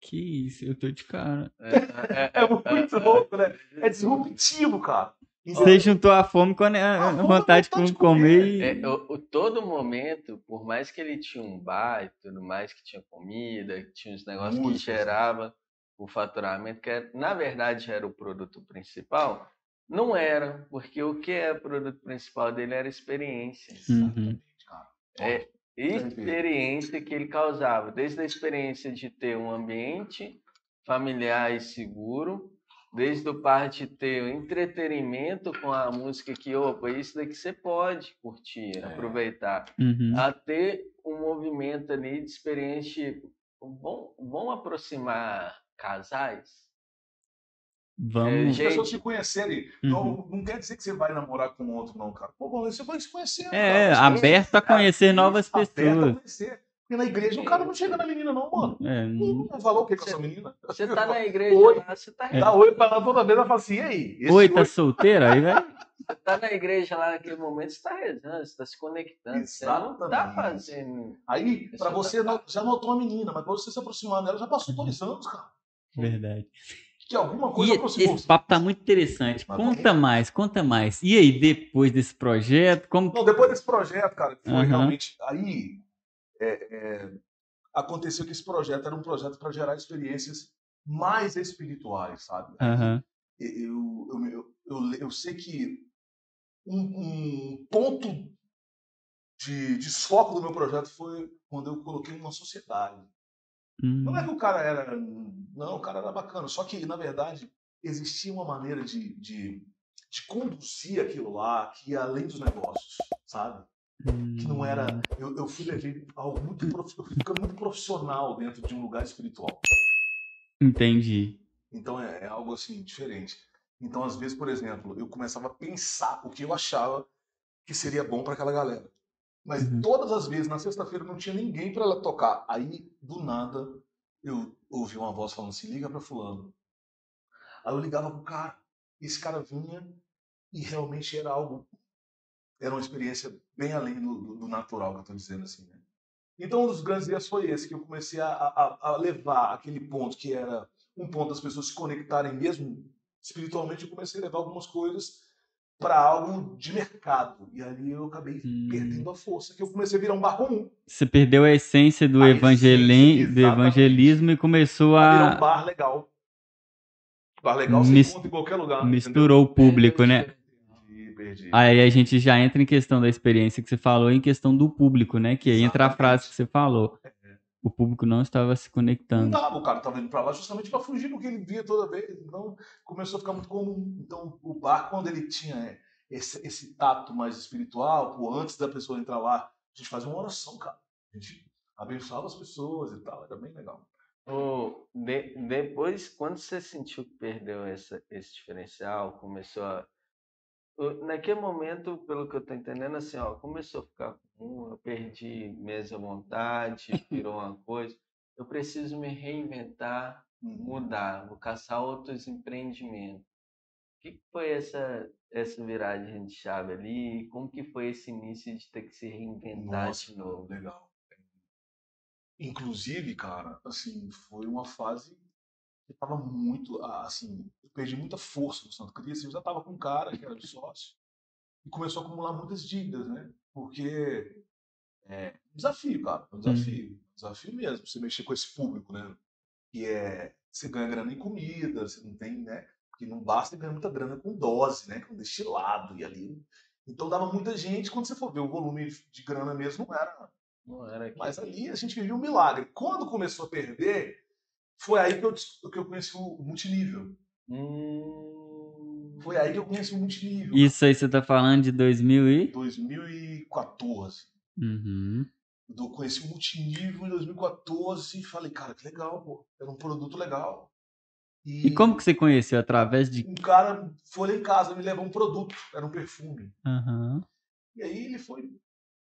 Que isso, eu tô de cara. É, é, é, é muito louco, né? É disruptivo, cara. Você juntou a fome com a, a, a vontade de comer. É, o, o, todo momento, por mais que ele tinha um bar e tudo mais, que tinha comida, que tinha uns negócios Muito que gerava o faturamento, que era, na verdade era o produto principal, não era, porque o que é o produto principal dele era experiência. Uhum. É experiência que ele causava, desde a experiência de ter um ambiente familiar e seguro, desde o parte ter o entretenimento com a música que, opa, isso daqui você pode curtir, é. aproveitar, uhum. a ter um movimento ali de experiência, vão, vão aproximar casais, Vamos. É, As pessoas se conhecerem. Uhum. Não, não quer dizer que você vai namorar com outro, não, cara. Pô, você vai se conhecer. É, cara. aberto a conhecer novas pessoas. Aberto a conhecer. Porque na igreja o cara não chega na menina, não, mano. É, não... não falou o que com essa menina. Você tá na igreja oi. lá, você tá. É. Dá oi pra ela toda vez, ela fala assim, e aí? Esse oi, tá oi... solteira? Aí vai. Você tá na igreja lá naquele momento, você tá rezando, você tá se conectando. Exatamente. Você não tá fazendo. Aí, pra você, tá... já notou a menina, mas pra você se aproximar dela, já passou dois anos, cara. Verdade. Que alguma coisa e aproximou. Esse papo tá muito interessante. Mas conta mais, conta mais. E aí, depois desse projeto, como. Não, depois desse projeto, cara, foi uhum. realmente. Aí. É, é, aconteceu que esse projeto era um projeto para gerar experiências mais espirituais, sabe? Uhum. Eu, eu, eu, eu, sei que um, um ponto de desfoque do meu projeto foi quando eu coloquei uma sociedade. Hum. Não é que o cara era. Não, o cara era bacana. Só que, na verdade, existia uma maneira de, de, de conduzir aquilo lá que ia além dos negócios, sabe? Que não era. Hum. Eu, eu fui levei algo muito. Eu fui muito profissional dentro de um lugar espiritual. Entendi. Então é, é, algo assim, diferente. Então, às vezes, por exemplo, eu começava a pensar o que eu achava que seria bom para aquela galera. Mas uhum. todas as vezes, na sexta-feira, não tinha ninguém para ela tocar. Aí, do nada, eu ouvi uma voz falando assim: liga para Fulano. Aí eu ligava pro cara. Esse cara vinha e realmente era algo era uma experiência bem além do, do natural que eu estou dizendo assim. Né? Então, um dos grandes dias foi esse, que eu comecei a, a, a, levar aquele ponto que era um ponto das pessoas se conectarem mesmo espiritualmente. Eu comecei a levar algumas coisas para algo de mercado. E ali eu acabei Hum. perdendo a força, que eu comecei a virar um bar comum. Você perdeu a essência do, A evangeli- essência, do evangelismo e começou A virar um a. bar legal. Bar legal Mis- você encontra em qualquer lugar. Misturou o público, né? Aí a gente já entra em questão da experiência que você falou, em questão do público, né? Que aí entra a frase que você falou. O público não estava se Não conectando. dava, o cara tava indo pra lá justamente para fugir do que ele via toda vez. Então começou a ficar muito comum. Então o bar, quando ele tinha é, esse, esse tato mais espiritual, pô, antes da pessoa entrar lá, a gente fazia uma oração, cara. A gente abençoava as pessoas e tal, era bem legal. O- de- depois, quando você sentiu que perdeu essa, esse diferencial, começou a. Naquele momento, pelo que eu tô entendendo, assim, ó, começou a ficar comum, eu perdi mesmo a vontade, virou uma coisa. Eu preciso me reinventar, mudar, vou caçar outros empreendimentos. O que que foi essa, essa viragem de chave ali? Como que foi esse início de ter que se reinventar Nossa, de novo? legal. Inclusive, cara, assim, foi uma fase tava muito, assim, eu perdi muita força no Santo Cristo, eu já tava com um cara que era de sócio e começou a acumular muitas dívidas, né? Porque é um desafio, cara, é um desafio, desafio mesmo, você mexer com esse público, né? Que é, você ganha grana em comida, você não tem, né? Porque não basta ganhar muita grana com dose, né? Com destilado e ali. Então dava muita gente, quando você for ver o volume de grana mesmo, não era Não era que... mas ali a gente vivia um milagre. Quando começou a perder, foi aí que eu, que eu conheci o multinível. Hum... Foi aí que eu conheci o multinível. Isso aí você tá falando de 2000 e... 2014. Uhum. Eu conheci o multinível em 2014 e falei, cara, que legal, pô. Era um produto legal. E como que você conheceu? Através de... Um cara foi lá em casa me levou um produto, era um perfume. Aham. E aí ele foi,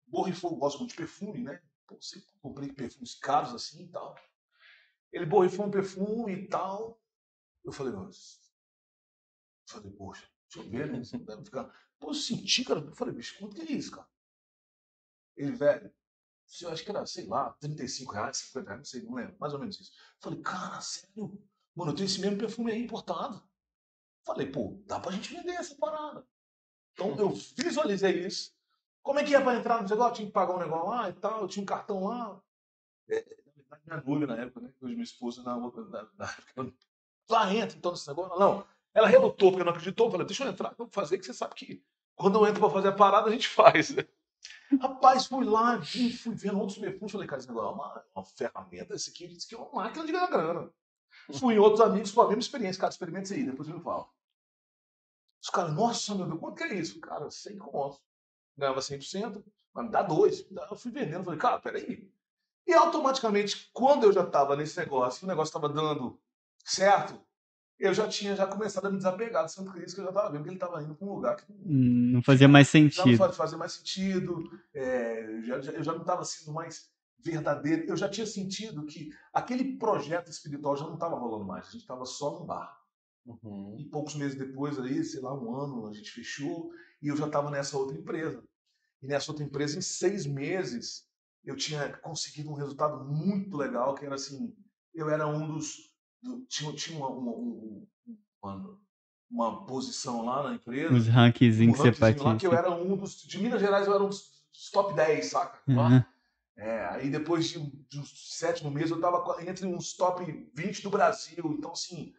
borrifou, gosto muito de perfume, né? Pô, sempre comprei perfumes caros assim e tal. Ele borrifou um perfume e tal. Eu falei, mas. Falei, poxa, deixa eu ver, né? Deve ficar. Pô, eu senti, cara. Eu falei, bicho, quanto que é isso, cara? Ele, velho, eu acho que era, sei lá, 35 reais, 50 reais, não sei, não lembro, mais ou menos isso. Eu falei, cara, sério? Mano, eu tenho esse mesmo perfume aí importado. Falei, pô, dá pra gente vender essa parada. Então eu visualizei isso. Como é que ia pra entrar no negócio? Eu tinha que pagar um negócio lá e tal, eu tinha um cartão lá. É, na verdade, minha noiva na época, né? Hoje minha esposa na na, na época. Lá entra então nesse negócio. Não, ela relutou porque não acreditou. Falei, deixa eu entrar, vou fazer, que você sabe que quando eu entro pra fazer a parada, a gente faz. né? Rapaz, fui lá, vi, fui vendo outros perfumes. Falei, cara, esse negócio é uma, uma ferramenta, esse aqui, isso aqui é uma máquina de ganhar grana. Fui em outros amigos com a mesma experiência. Cara, experimente isso aí, depois eu me falo. Os caras, nossa, meu Deus, quanto que é isso? Cara, 100 conto. Ganhava 100%, mas me dá dois. Eu fui vendendo, falei, cara, peraí. E automaticamente, quando eu já estava nesse negócio, o negócio estava dando certo, eu já tinha já começado a me desapegar do Santo Cristo, que eu já estava vendo que ele estava indo para um lugar que Hum, Não fazia mais não sentido. fa- fazia mais sentido, é, eu já, já- eu já não estava sendo mais verdadeiro, eu já tinha sentido que aquele projeto espiritual já não estava rolando mais, a gente estava só num bar. Uhum. E poucos meses depois, aí, sei lá, um ano, a gente fechou e eu já estava nessa outra empresa. E nessa outra empresa, em seis meses, eu tinha conseguido um resultado muito legal, que era assim, eu era um dos... do- tinha tinha uma, uma, um- uma, uma posição lá na empresa, Os rankzinhos um que você lá, que eu participa. era um dos... De Minas Gerais, eu era um dos top 10, saca? Uhum. É, aí depois de, um- de uns sétimo mês eu tava entre uns top 20 do Brasil. Então, assim,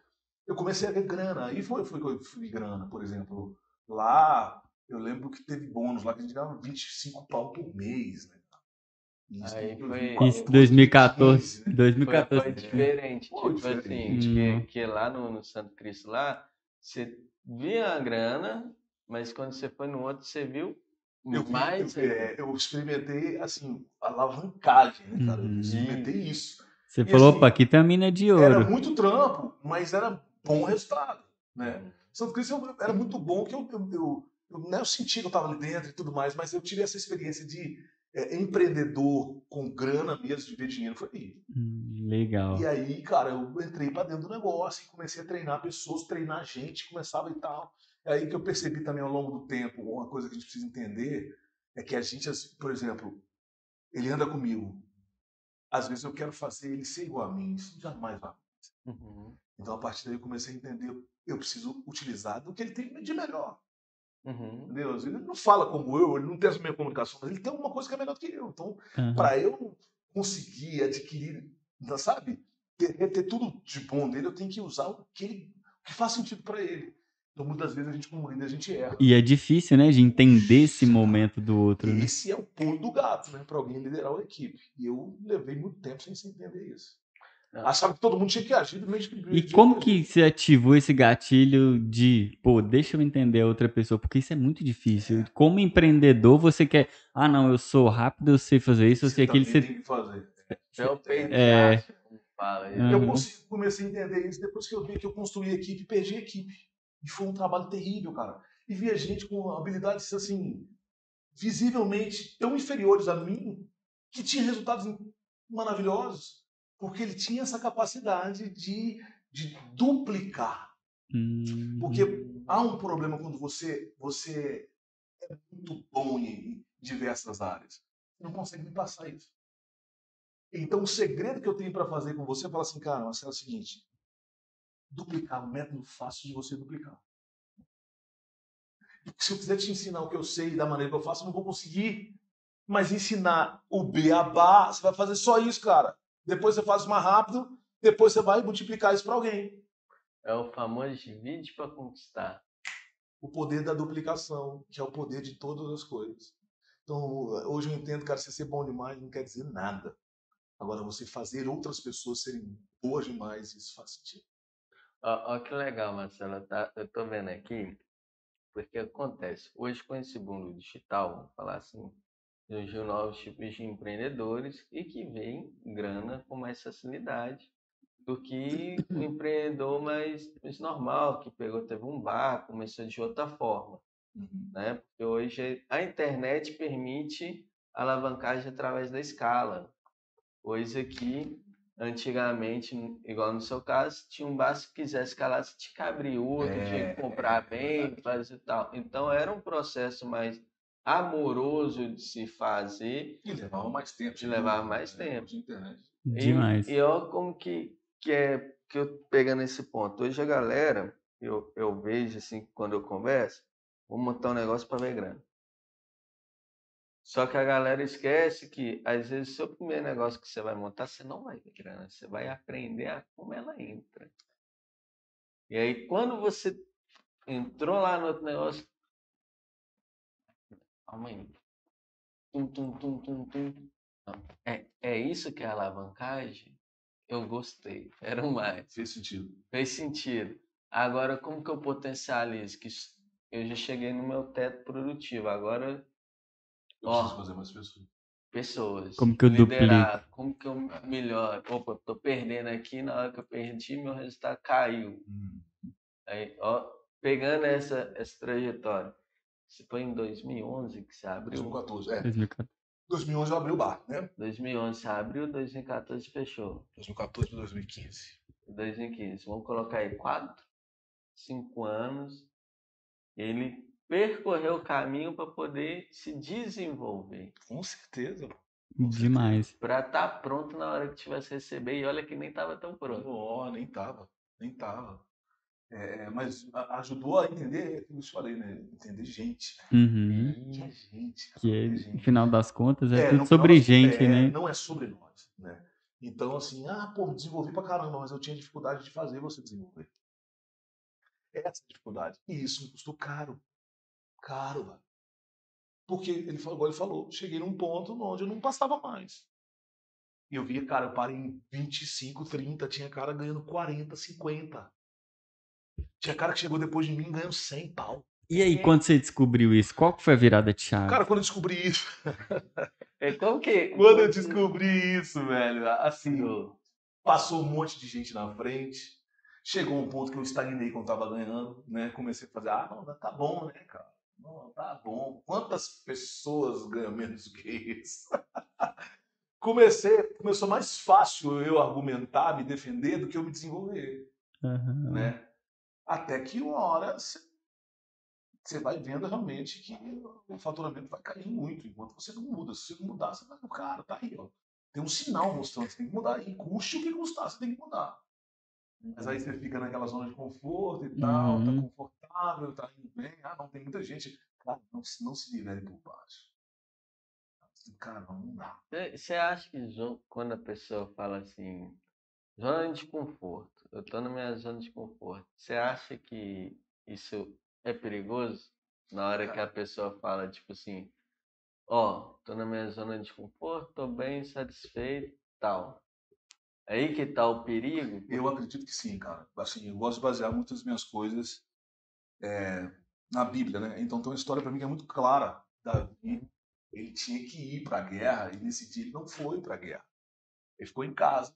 eu comecei a ver grana. Aí foi, foi que eu fui grana, por exemplo. Lá, eu lembro que teve bônus lá que a gente ganhava 25 pau por mês, né? Isso, Aí em foi- 2014, Isso, 2014. 2015, né? Foi, 2014. foi diferente. Foi tipo diferente. assim, Hum. que, que lá no, no Santo Cristo lá, você via a grana, mas quando você foi no outro, você viu Eu, mais. eu, é, eu experimentei, assim, alavancagem, né, cara? Eu Uhum. experimentei isso. Você E falou, assim, opa, aqui tem a mina de Era ouro. muito trampo, mas era bom resultado, né? Uhum. Santo Cristo era muito bom que eu, eu, eu, eu, né, eu senti que eu estava ali dentro e tudo mais, mas eu tive essa experiência de é, empreendedor com grana mesmo, de ver dinheiro, foi aí. Hum, Legal. E aí, cara, eu entrei para dentro do negócio e comecei a treinar pessoas, treinar gente, começava e tal. É aí que eu percebi também ao longo do tempo, uma coisa que a gente precisa entender é que a gente, por exemplo, ele anda comigo. Às vezes eu quero fazer ele ser igual a mim, isso jamais vai Uhum. então, a partir daí, eu comecei a entender, eu preciso utilizar do que ele tem de melhor. Uhum. Entendeu? Ele não fala como eu, ele não tem essa minha comunicação, mas ele tem alguma coisa que é melhor do que eu. Então, Aham. para eu conseguir adquirir, sabe, ter, ter tudo de bom dele, eu tenho que usar o que, ele, o que faz sentido para ele. Então, muitas vezes a gente, como líder, a gente erra. E é difícil, né, de entender esse momento do outro, né? Esse é o pulo do gato, né, para alguém liderar uma equipe. E eu levei muito tempo sem se entender isso. Achava que todo mundo tinha que agir do mesmo jeito. E como que você ativou esse gatilho de, pô, deixa eu entender a outra pessoa? Porque isso é muito difícil. Como empreendedor, você quer, ah, não, eu sou rápido, eu sei fazer isso, eu sei aquilo. Você... tem que fazer. É É. como fala. Uhum. Eu consigo- comecei a entender isso depois que eu vi que eu construí a equipe, perdi a equipe. E foi um trabalho terrível, cara. E via gente com habilidades, assim, visivelmente tão inferiores a mim, que tinha resultados maravilhosos, porque ele tinha essa capacidade de, de duplicar. Hum, Porque há um problema quando você, você é muito bom em diversas áreas. Você não consegue me passar isso. Então, o segredo que eu tenho para fazer com você é falar assim, cara, Marcelo, é o seguinte: duplicar, um método fácil de você duplicar. Porque se eu quiser te ensinar o que eu sei da maneira que eu faço, eu não vou conseguir. Mas ensinar o beabá, você vai fazer só isso, cara. Depois você faz mais rápido, depois você vai multiplicar isso para alguém. É o famoso divide para conquistar. o poder da duplicação, que é o poder de todas as coisas. Então, hoje eu entendo, cara, você ser bom demais não quer dizer nada. Agora, você fazer outras pessoas serem boas demais, isso faz sentido. Ó, ó que legal, Marcelo. Tá, eu tô vendo aqui, porque acontece. Hoje, com esse mundo digital, vamos falar assim, surgiu novos tipos de empreendedores e que veem grana com mais facilidade do que o empreendedor mais, mais normal, que pegou, teve um bar, começou de outra forma. né? Porque hoje a internet permite alavancagem através da escala. Coisa que antigamente, igual no seu caso, tinha um bar, se quisesse escalar, você tinha que abrir outro, tinha que comprar bem, fazer tal. Então era um processo mais amoroso de se fazer. E levava mais tempo. De levar mais tempo. De internet. E- demais. E, ó como que, que é que eu pegando esse ponto. Hoje a galera, eu, eu vejo assim, quando eu converso, vou montar um negócio para ver grana. Só que a galera esquece que, às vezes, o seu primeiro negócio que você vai montar, você não vai ver grana. Você vai aprender a como ela entra. E aí, quando você entrou lá no outro negócio. Calma aí. Tum, tum, tum, tum, tum. Não. É, é isso que é alavancagem? Eu gostei. Quero mais. Fez sentido. Fez sentido. Agora, como que eu potencializo? Que isso- eu já cheguei no meu teto produtivo. Agora, Eu Ó. preciso fazer mais pessoas. pessoas. Como que eu liderar, Como que eu melhoro? Opa, tô perdendo aqui. Na hora que eu perdi, meu resultado caiu. Hum. Aí, ó, pegando essa, essa trajetória. Se foi em 2011 que você abriu. 2014. É. 2014. 2011 eu abri o bar, né? 2011 você abriu, 2014 fechou. 2014 para 2015. 2015. Vamos colocar aí quatro, cinco anos. Ele percorreu o caminho para poder se desenvolver, Com certeza. Demais. para estar pronto na hora que tivesse receber. E olha que nem estava tão pronto. Ó, nem tava. Nem tava. É, mas a- ajudou a entender, aquilo que eu te falei, né? Entender gente. Uhum. Que é gente. cara, Que, é é, no gente. final das contas, é, tudo no sobre final, gente, é, né? Não é sobre nós, né? Então, assim, ah, pô, desenvolvi pra caramba, mas eu tinha dificuldade de fazer você desenvolver. Essa é a dificuldade. E isso me custou caro. Caro, velho. Porque ele falou, igual ele falou, cheguei num ponto onde eu não passava mais. E eu via, cara, eu parei em 25, 30, tinha cara ganhando 40, 50. Tinha cara que chegou depois de mim ganhando 100 pau. E aí, quando você descobriu isso, qual que foi a virada de chave? Cara, quando eu descobri isso, É como que. quando eu descobri isso, velho, assim, Do- passou um monte de gente na frente. Chegou um ponto que eu estagnei quando tava ganhando, né? Comecei a fazer, ah, não, tá bom, né, cara? Não, tá bom. Quantas pessoas ganham menos do que isso? Comecei, começou mais fácil eu argumentar, me defender do que eu me desenvolver, Aham. né? Até que uma hora você vai vendo realmente que o faturamento vai cair muito enquanto você não muda. Se você não mudar, você vai, cara, tá aí, ó. Tem um sinal mostrando que você tem que mudar. E custe o que custar, você tem que mudar. Mas aí você fica naquela zona de conforto e tal, tá Uhum. confortável, tá indo bem. Ah, não, tem muita gente. Cara, não, se- não se nivele por baixo. Cara, não, dá. Você acha que quando a pessoa fala assim, zona de conforto, eu tô na minha zona de conforto, você acha que isso é perigoso? Na hora que a pessoa fala, tipo assim, ó, tô na minha zona de conforto, tô bem satisfeito, tal. Aí que tá o perigo? Eu acredito que sim, cara. Assim, eu gosto de basear muitas das minhas coisas é, na Bíblia, né? Então tem uma história para mim que é muito clara. Davi, ele tinha que ir para a guerra e nesse dia ele não foi para a guerra. Ele ficou em casa.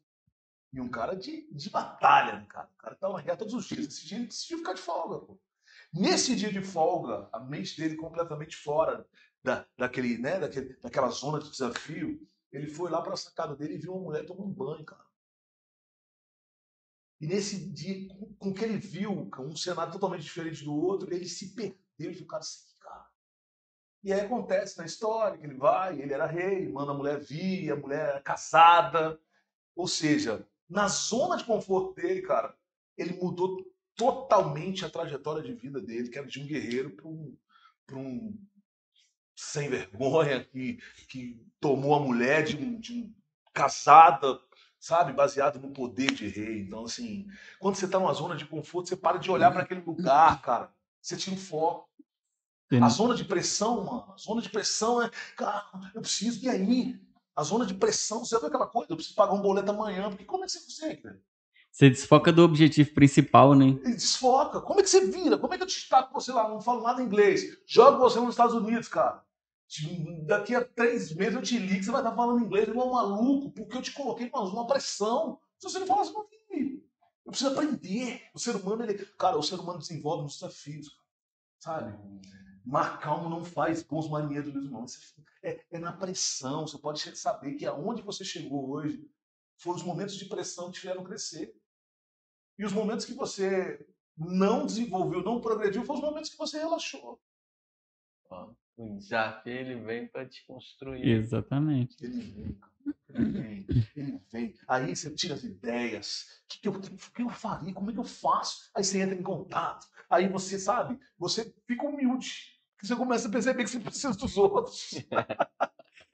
E um cara de, de batalha, né, cara? O cara tava na guerra todos os dias. Esse dia ele decidiu ficar de folga, pô. Nesse dia de folga, a mente dele completamente fora da, daquele, né, daquele, daquela zona de desafio, ele foi lá para a sacada dele e viu uma mulher tomando banho, cara. E nesse dia, com, com o que ele viu, um cenário totalmente diferente do outro, ele se perdeu. Ele falou, cara, assim, cara. E aí acontece na história que ele vai, ele era rei, manda a mulher vir, a mulher era casada. Ou seja, na zona de conforto dele, cara, ele mudou totalmente a trajetória de vida dele, que era de um guerreiro para um, pra um sem vergonha que, que tomou a mulher de um, de um casada, sabe, baseado no poder de rei. Então, assim, quando você está numa zona de conforto, você para de olhar para aquele lugar, cara. Você tira o foco. A zona de pressão, mano, a zona de pressão é, cara, eu preciso, e aí? A zona de pressão, você vê aquela coisa, eu preciso pagar um boleto amanhã, porque como é que você consegue, velho? Você desfoca do objetivo principal, né? Desfoca. Como é que você vira? Como é que eu te destaco você lá? Não falo nada inglês. Jogo você nos Estados Unidos, cara. Daqui a três meses eu te ligo, você vai estar falando inglês igual um maluco, porque eu te coloquei numa numa pressão. Se você não fala, você não vive. Eu preciso aprender. O ser humano, ele. Cara, o ser humano desenvolve nos desafios, cara. Sabe? Mar calmo não faz bons marinheiros, meus irmãos. É, é na pressão. Você pode saber que aonde você chegou hoje foram os momentos de pressão que te fizeram crescer. E os momentos que você não desenvolveu, não progrediu, foram os momentos que você relaxou. Ó, o desafio ele vem para te construir. Exatamente. Ele vem, ele vem, ele vem. Aí você tira as ideias. O que, que, eu, o que eu faria? Como é que eu faço? Aí você entra em contato. Aí você, sabe, você fica humilde. Você começa a perceber que você precisa dos outros.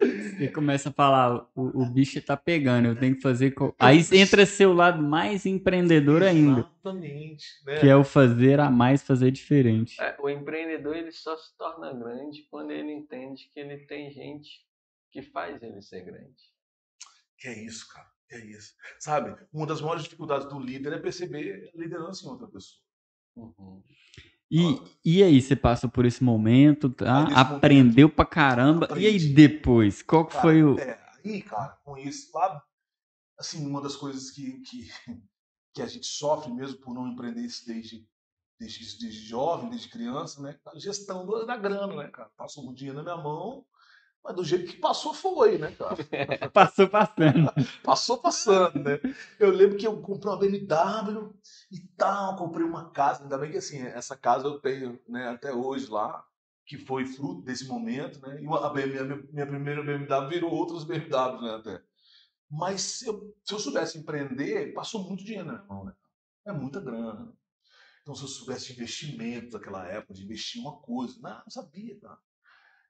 Você começa a falar, o, o bicho tá pegando, eu tenho que fazer. co- Aí entra seu lado mais empreendedor ainda, Exatamente. Né? que é o fazer a mais, fazer diferente. É, o empreendedor ele só se torna grande quando ele entende que ele tem gente que faz ele ser grande. Que é isso, cara. Que é isso. Sabe, uma das maiores dificuldades do líder é perceber a liderança em outra pessoa. Uhum. E, e aí, você passou por esse momento, tá? Aprendeu pra caramba. E aí, aprendi. depois? Qual que Cara, foi o. É, aí, cara, com isso, lá, assim, uma das coisas que, que, que a gente sofre mesmo por não empreender isso desde, desde, desde jovem, desde criança, né? A gestão da, da grana, né, cara? Passou um dinheiro na minha mão, mas do jeito que passou foi, né, cara? Passou passando. Passou passando, né? Eu lembro que eu comprei uma BMW e tal, comprei uma casa, ainda bem que assim, essa casa eu tenho, né, até hoje lá, que foi fruto desse momento, né? E a BMW, minha, primeira BMW virou outras BMWs, né, até. Mas se eu, se eu soubesse empreender, passou muito dinheiro na minha mão, né? É muita grana. Então, se eu soubesse de investimento daquela época, de investir em uma coisa, não, não sabia, cara.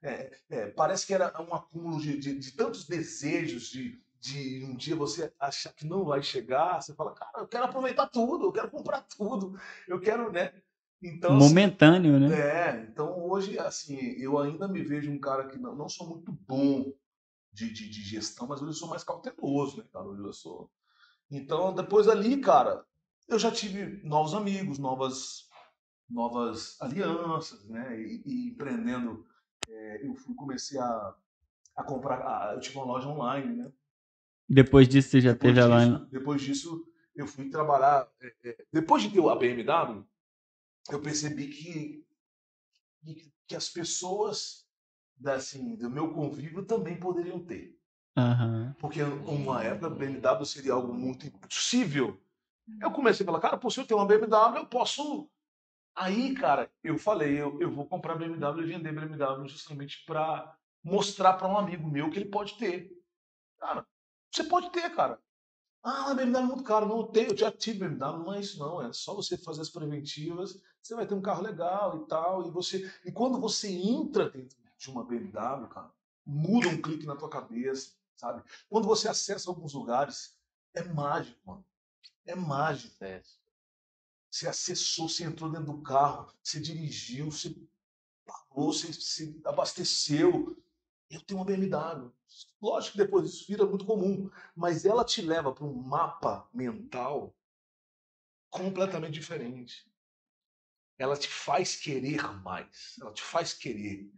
É, é, parece que era um acúmulo de, de, de tantos desejos de, de um dia você achar que não vai chegar, você fala, cara, eu quero aproveitar tudo, eu quero comprar tudo, eu quero, né? Então, assim, Momentâneo, né? é, então hoje, assim, eu ainda me vejo um cara que não, não sou muito bom de, de, de gestão, mas hoje eu sou mais cauteloso, né, cara? Hoje eu sou. Então, depois ali, cara, eu já tive novos amigos, novas, novas alianças, né? E, e empreendendo, é, eu fui, comecei a, a comprar, a- eu tive uma loja online, né? Depois disso, você já Depois teve a disso, lá. depois disso, eu fui trabalhar. é, é, depois de ter a BMW, eu percebi que, que, as pessoas assim, do meu convívio também poderiam ter. Aham. Porque uma época a BMW seria algo muito impossível. Eu comecei a falar, cara, pô, se eu tenho uma BMW, eu posso. Aí, cara, eu falei, eu, eu vou comprar BMW e vender BMW justamente para mostrar para um amigo meu que ele pode ter. Cara, você pode ter, cara. Ah, BMW é muito caro. Não, eu tenho, eu já tive BMW. Não é isso, não. É só você fazer as preventivas, você vai ter um carro legal e tal. E, você, e quando você entra dentro de uma BMW, cara, muda um clique na tua cabeça, sabe? Quando você acessa alguns lugares, é mágico, mano. É mágico. Você acessou, você entrou dentro do carro, você dirigiu, você pagou, você se abasteceu. Eu tenho uma BMW. Lógico que depois isso vira muito comum, mas ela te leva para um mapa mental completamente diferente. Ela te faz querer mais, ela te faz querer.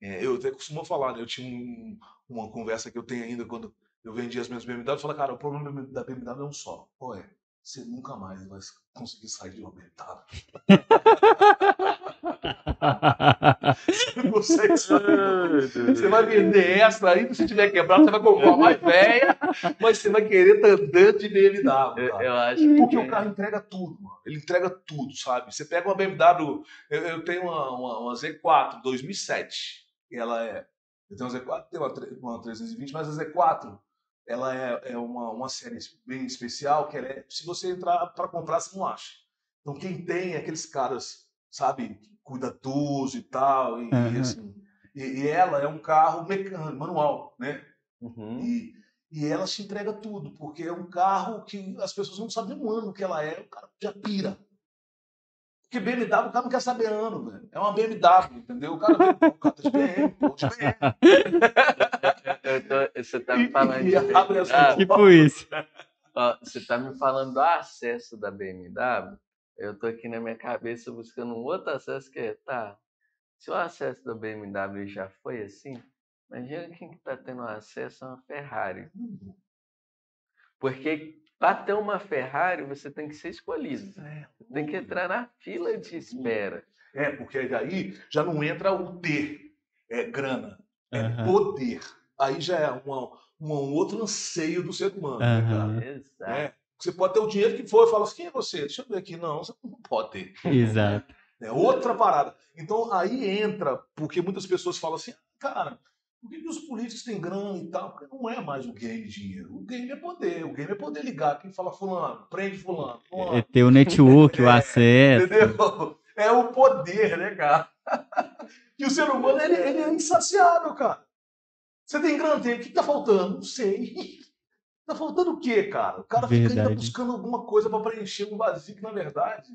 É, eu até costumo falar, né? eu tinha um, uma conversa que eu tenho ainda quando eu vendi as minhas BMW, eu falei, cara, o problema da BMW é um só. Qual é? Você nunca mais vai conseguir sair de uma BMW. você, você vai vender essa aí, se tiver quebrado, você vai comprar mais velha, mas você vai querer estar andando de BMW. Eu, eu acho Porque que... o carro entrega tudo, mano. Ele entrega tudo, sabe? Você pega uma BMW, eu, eu tenho uma, uma, uma Z4 2007, e ela é. Eu tenho uma Z4, tenho uma, uma 320, mas a Z4 ela é, é uma, uma série bem especial, que é, se você entrar para comprar, você não acha. Então, quem tem é aqueles caras, sabe, cuidadoso e tal, e, uhum. e assim. E, e, ela é um carro mecânico, manual, né? Uhum. E, e ela te entrega tudo, porque é um carro que as pessoas não sabem o ano que ela é, o cara já pira. Porque BMW, o cara não quer saber ano, velho. É uma BMW, entendeu? O cara vê, o cara tá de BM, pô, de BM. Tô, você tá me falando de. Ah, tipo isso. Ó, você tá me falando do acesso da BMW. Eu tô aqui na minha cabeça buscando um outro acesso que é, tá, se o acesso da BMW já foi assim, imagina quem que tá tendo acesso a uma Ferrari. Porque para ter uma Ferrari, você tem que ser escolhido. É, tem que entrar na fila de espera. É, porque aí já não entra o ter, é grana, é uhum. poder. Aí já é uma, uma, um outro anseio do ser humano. Uhum. Né, cara? Exato. É, você pode ter o dinheiro que for e fala assim, quem é você? Deixa eu ver aqui. Não, você não pode ter. Exato. É outra parada. Então aí entra, porque muitas pessoas falam assim, cara, por que, que, os políticos têm grana e tal? Porque não é mais o game dinheiro. O game é poder. O game é poder ligar. Quem fala fulano, prende fulano. fulano. É ter o network, o é, acesso. Entendeu? É o poder, né, cara? e o ser humano, ele, ele, é insaciável, cara. Você tem grana? Tem. O que tá faltando? Não sei. Tá faltando o quê, cara? O cara Verdade. fica ainda buscando alguma coisa para preencher um vazio que, na verdade,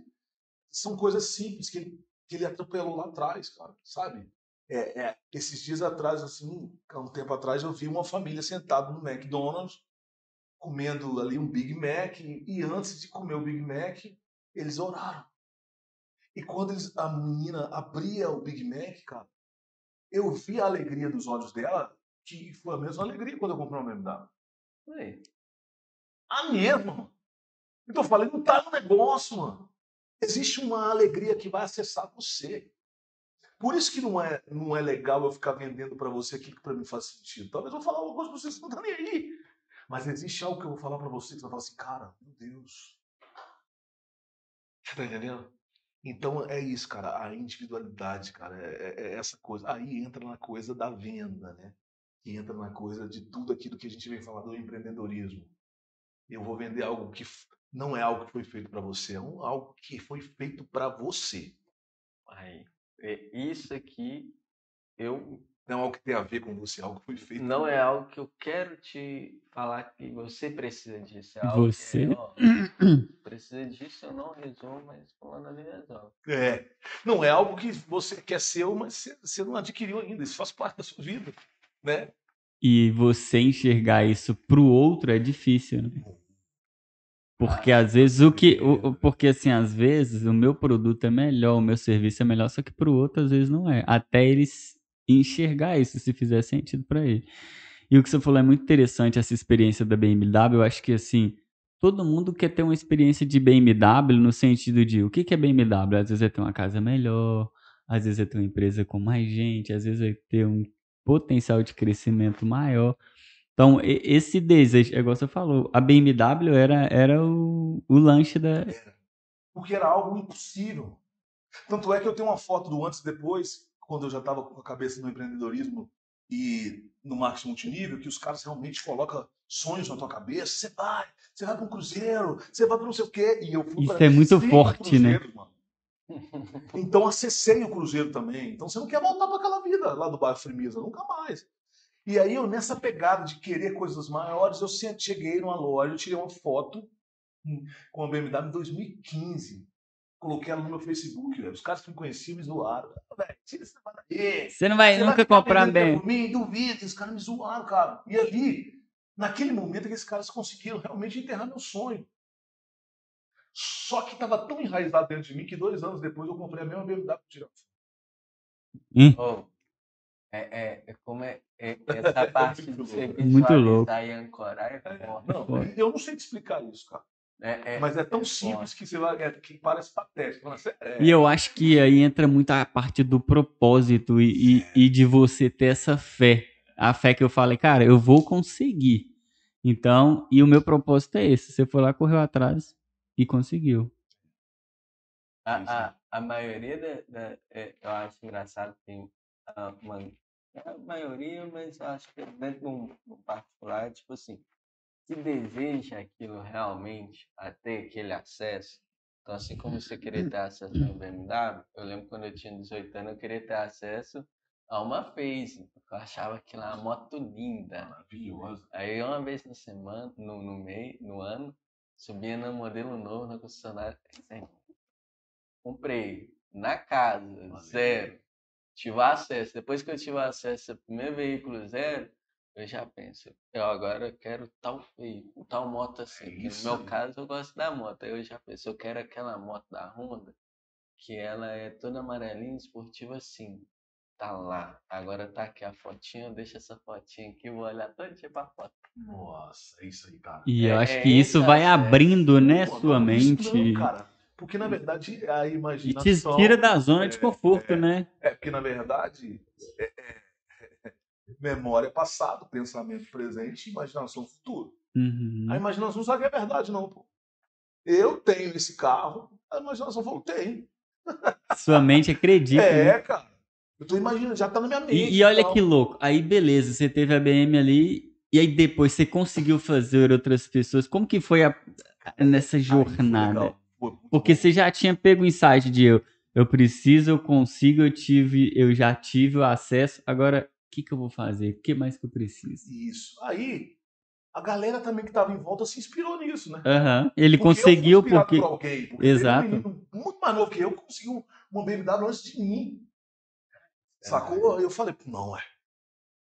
são coisas simples que ele, que ele atropelou lá atrás, cara. Sabe? É, é, esses dias atrás, assim, há um tempo atrás, eu vi uma família sentada no McDonald's, comendo ali um Big Mac, e antes de comer o Big Mac, eles oraram. E quando eles, a menina abria o Big Mac, cara, eu vi a alegria dos olhos dela, que foi a mesma alegria quando eu comprei uma BMW. Aí. A mesma, mano. Então eu falei, não tá no negócio, mano. Existe uma alegria que vai acessar você. Por isso que não é, não é legal eu ficar vendendo para você aquilo que para mim faz sentido. Talvez eu vou falar uma coisa para você que não tá nem aí. Mas existe algo que eu vou falar para você que você vai falar assim, cara, meu Deus. Você tá entendendo? Então é isso, cara. A individualidade, cara, é, é, é essa coisa. Aí entra na coisa da venda, né? Que entra na coisa de tudo aquilo que a gente vem falando do empreendedorismo. Eu vou vender algo que não é algo que foi feito para você, é um, algo que foi feito para você. Aí. É, isso aqui eu não é algo que tem a ver com você, é algo que foi feito. Não é algo que eu quero te falar que você precisa disso. É algo você que é, ó, precisa disso, eu não resolvo, mas falando ali resolve. É. Não é algo que você quer ser, mas você não adquiriu ainda. Isso faz parte da sua vida, né? E você enxergar isso para o outro é difícil, né? Porque às vezes o que. O, porque assim, às vezes o meu produto é melhor, o meu serviço é melhor, só que para o outro às vezes não é. Até eles enxergar isso, se fizer sentido para ele. E o que você falou é muito interessante, essa experiência da BMW. Eu acho que assim, todo mundo quer ter uma experiência de BMW no sentido de o que, que é BMW? Às vezes é ter uma casa melhor, às vezes é ter uma empresa com mais gente, às vezes é ter um potencial de crescimento maior. Então, esse desejo, é igual você falou, a BMW era, era o, o lanche da. Era. Porque era algo impossível. Tanto é que eu tenho uma foto do antes e depois, quando eu já estava com a cabeça no empreendedorismo e no marketing multinível que os caras realmente colocam sonhos na tua cabeça. Você vai, você vai para um cruzeiro, você vai para não sei o quê. E eu fui Isso é muito forte, né? cruzeiros, mano. Então acessei o cruzeiro também. Então você não quer voltar para aquela vida lá do bairro Fremisa, nunca mais. E aí eu nessa pegada de querer coisas maiores, eu sempre cheguei numa loja, eu tirei uma foto hum, com a BMW em 2015. Coloquei ela no meu Facebook. Os caras que me conheciam me zoaram. Velho, tira essa. Você não vai Você nunca comprar bem. por mim? Duvido, os caras me zoaram, cara. E ali, naquele momento, aqueles caras conseguiram realmente enterrar meu sonho. Só que estava tão enraizado dentro de mim que dois anos depois eu comprei a mesma BMW com tirão. Oh, é, é, é como é, é essa parte de muito você louco. Muito louco. e ancorar é forte. Não, eu não sei te explicar isso, cara. É, é, Mas é tão é simples forte. que, você vai, é, que parece patético. Mas é, E eu acho que aí entra muito a parte do propósito e, e, e de você ter essa fé. A fé que eu falei, cara, eu vou conseguir. Então, e o meu propósito é esse. Você foi lá, correu atrás e conseguiu. A, a, a maioria da, da- é, eu acho engraçado que tem ah, uma, a maioria, mas eu acho que dentro de um, um particular, tipo assim, se deseja aquilo realmente, a ter aquele acesso. Então, assim como você queria ter acesso ao BMW, eu lembro quando eu tinha 18 anos, eu queria ter acesso a uma Phase, porque eu achava aquilo uma moto linda. maravilhoso. Aí uma vez na semana, no, no mês, no ano, subia no modelo novo na concessionária. assim, Comprei na casa, zero. Tive acesso. Depois que eu tive acesso ao primeiro veículo zero, eu já penso, eu agora quero tal veículo, tal moto assim. que isso no meu caso, eu gosto da moto. Aí eu já penso, eu quero aquela moto da Honda, que ela é toda amarelinha, esportiva assim. Tá lá. Agora tá aqui a fotinha, eu deixo essa fotinha aqui, vou olhar todo dia pra foto. Nossa, é isso aí, cara. E eu É- acho é que isso esse vai acesso. abrindo, né, Pô, sua não, isso mente. Não, cara. Porque, na verdade, a E te imaginação... tira da zona de é, conforto, é, né? É, porque, na verdade, é- é- memória é passado, pensamento presente e imaginação futuro. Uhum. A imaginação não sabe que é verdade, não, pô. Eu tenho esse carro, a imaginação falou, tem. Sua mente acredita, né? É, cara. Eu tô imaginando, já tá na minha mente. E, e olha então. que louco. Aí, beleza, você teve a BM ali, e aí depois você conseguiu fazer outras pessoas. Como que foi a- nessa jornada? Porque você já tinha pego o insight de eu, eu preciso, eu consigo, eu tive, eu já tive o acesso. Agora, o que, que eu vou fazer? O que mais que eu preciso? Isso. Aí, a galera também que tava em volta se inspirou nisso, né? Aham. Ele Porque conseguiu porque. por alguém, porque Exato. teve um menino muito mais novo que eu conseguiu um, uma BMW antes de mim. Sacou? Eu falei, não, é.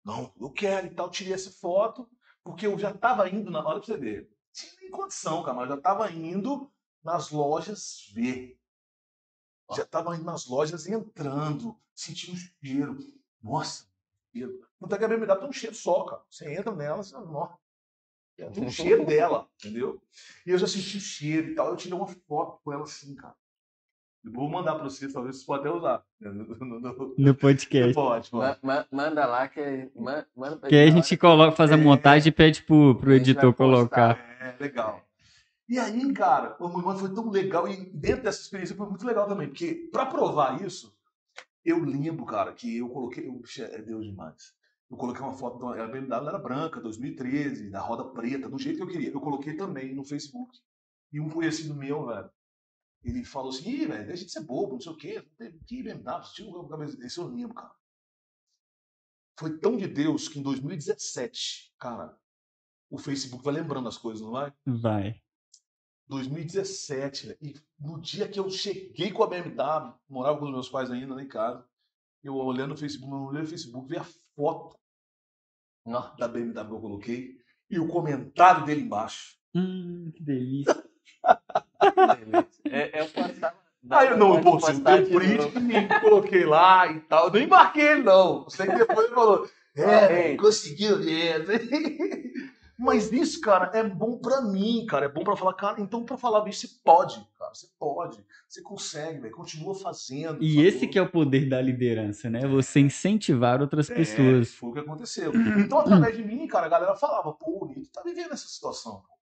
Não, eu quero e tal. Tirei essa foto, porque eu já tava indo na hora pra você ver. Tinha nem condição, cara, mas eu já tava indo nas lojas ver. Já tava indo nas lojas entrando, sentindo o cheiro. Nossa, cheiro. Não tá que a BMW tem um cheiro só, cara. Você entra nela, você nossa. Tem um cheiro dela, entendeu? E eu já senti o cheiro e tal. Eu tirei uma foto com ela assim, cara. Eu vou mandar pra vocês, talvez vocês possam até usar. né, No, no, no- No podcast. Pode, pode. Ma- ma- manda lá que ma- manda pra Que aí a na gente coloca, faz a É. montagem e pede pro, pro editor colocar. É, legal. E aí, cara, o meu irmão foi tão legal e dentro dessa experiência foi muito legal também, porque pra provar isso, eu lembro, cara, que eu coloquei, eu, bicho, é Deus demais. Eu coloquei uma foto, da- a BMW era branca, 2013, da roda preta, do jeito que eu queria. Eu coloquei também no Facebook. E um conhecido meu, velho, ele falou assim, Ih, velho, deixa de ser bobo, não sei o quê. Que BMW, você tira o cabeça. Esse eu lembro, cara. Foi tão de Deus que em 2017, cara, o Facebook vai lembrando as coisas, não vai? Vai. 2017, velho, e no dia que eu cheguei com a BMW, morava com os meus pais ainda lá em casa, eu olhando no Facebook, não olhei no Facebook, vi a foto da BMW que eu coloquei e o comentário dele embaixo. Hum, que delícia. delícia. É, eu postava. Aí eu não, eu postar um de print novo. e coloquei lá e tal. Eu nem marquei ele, não. Sei que depois ele falou, é, conseguiu mesmo. Mas isso, cara, é bom pra mim, cara. É bom pra falar, cara, então pra falar isso, você pode, cara. Você pode. Você consegue, velho. Continua fazendo. E esse que é o poder da liderança, né? Você incentivar outras É, pessoas. foi o que aconteceu. Então, através de mim, cara, a galera falava, pô, o Nito tá vivendo essa situação. pô.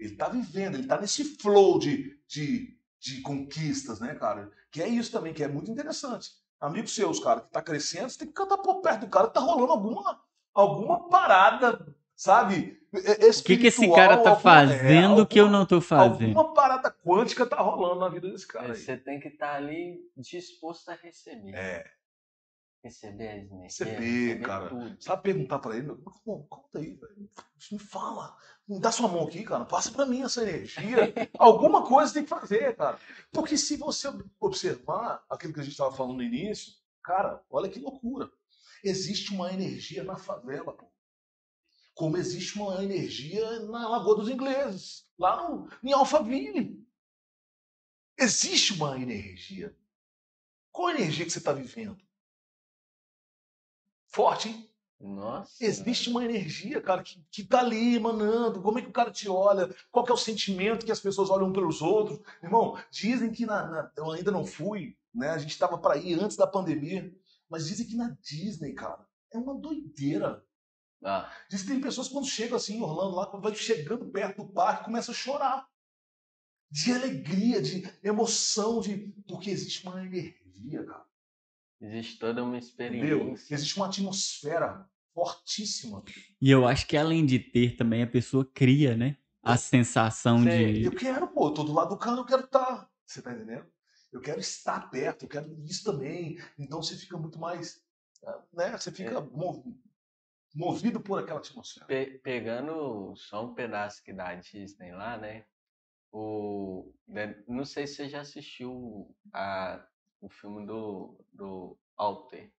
Ele tá vivendo, ele tá nesse flow de, de, de conquistas, né, cara? Que é isso também, que é muito interessante. Amigos seus, cara, que tá crescendo, você tem que cantar por perto do cara que tá rolando alguma, alguma parada, sabe? O que, que esse cara tá alguma, fazendo é, que eu não tô fazendo? Alguma parada quântica tá rolando na vida desse cara. Você tem que estar tá ali disposto a receber. É. Receber as energias. Receber, cara. Tudo. Sabe perguntar pra ele? Conta aí, velho. Me fala. Me dá sua mão aqui, cara. Passa pra mim essa energia. Alguma coisa tem que fazer, cara. Porque se você observar aquilo que a gente estava falando no início, cara, olha que loucura. Existe uma energia na favela, pô como existe uma energia na Lagoa dos Ingleses, lá no, em Alphaville. Existe uma energia. Qual a energia que você está vivendo? Forte, hein? Nossa. Existe uma energia, cara, que, que tá ali emanando. Como é que o cara te olha? Qual é o sentimento que as pessoas olham pelos outros? Irmão, dizem que na, na eu ainda não fui, né? A gente estava para ir antes da pandemia, mas dizem que na Disney, cara, é uma doideira. Ah. Diz que tem pessoas que quando chegam assim em Orlando, lá, vai chegando perto do parque, começa a chorar. De alegria, de emoção, de. Porque existe uma energia, cara. Existe toda uma experiência. Entendeu? Existe uma atmosfera fortíssima. E eu acho que além de ter também, a pessoa cria, né? A sensação de. Eu quero, pô, eu tô do lado do cano, eu quero estar. Tá. Você tá entendendo? Eu quero estar perto, eu quero isso também. Então você fica muito mais. Né? Você fica é movido por aquela atmosfera. Pe pegando só um pedaço que da Disney lá, né? O, né, não sei se você já assistiu a, o filme do, do Alter,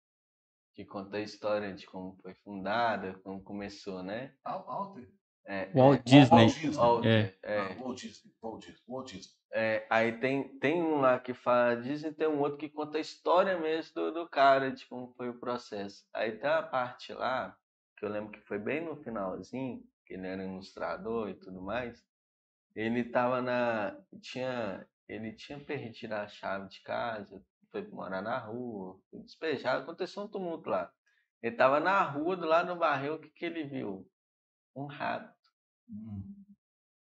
que conta a história de como foi fundada, como começou, né? Alter? É, Walt é, Disney. Walt Disney. Walt, é. É. Ah, Walt Disney. Walt Disney. Walt Disney. É, aí tem, tem um lá que fala Disney, tem um outro que conta a história mesmo do, do cara, de como foi o processo. Aí tem a parte lá que eu lembro que foi bem no finalzinho, que ele era ilustrador e tudo mais, ele tava na. Tinha, ele tinha perdido a chave de casa, foi morar na rua, foi despejado, aconteceu um tumulto lá. Ele tava na rua, do lado do barril, o que, que ele viu? Um rato. Hum.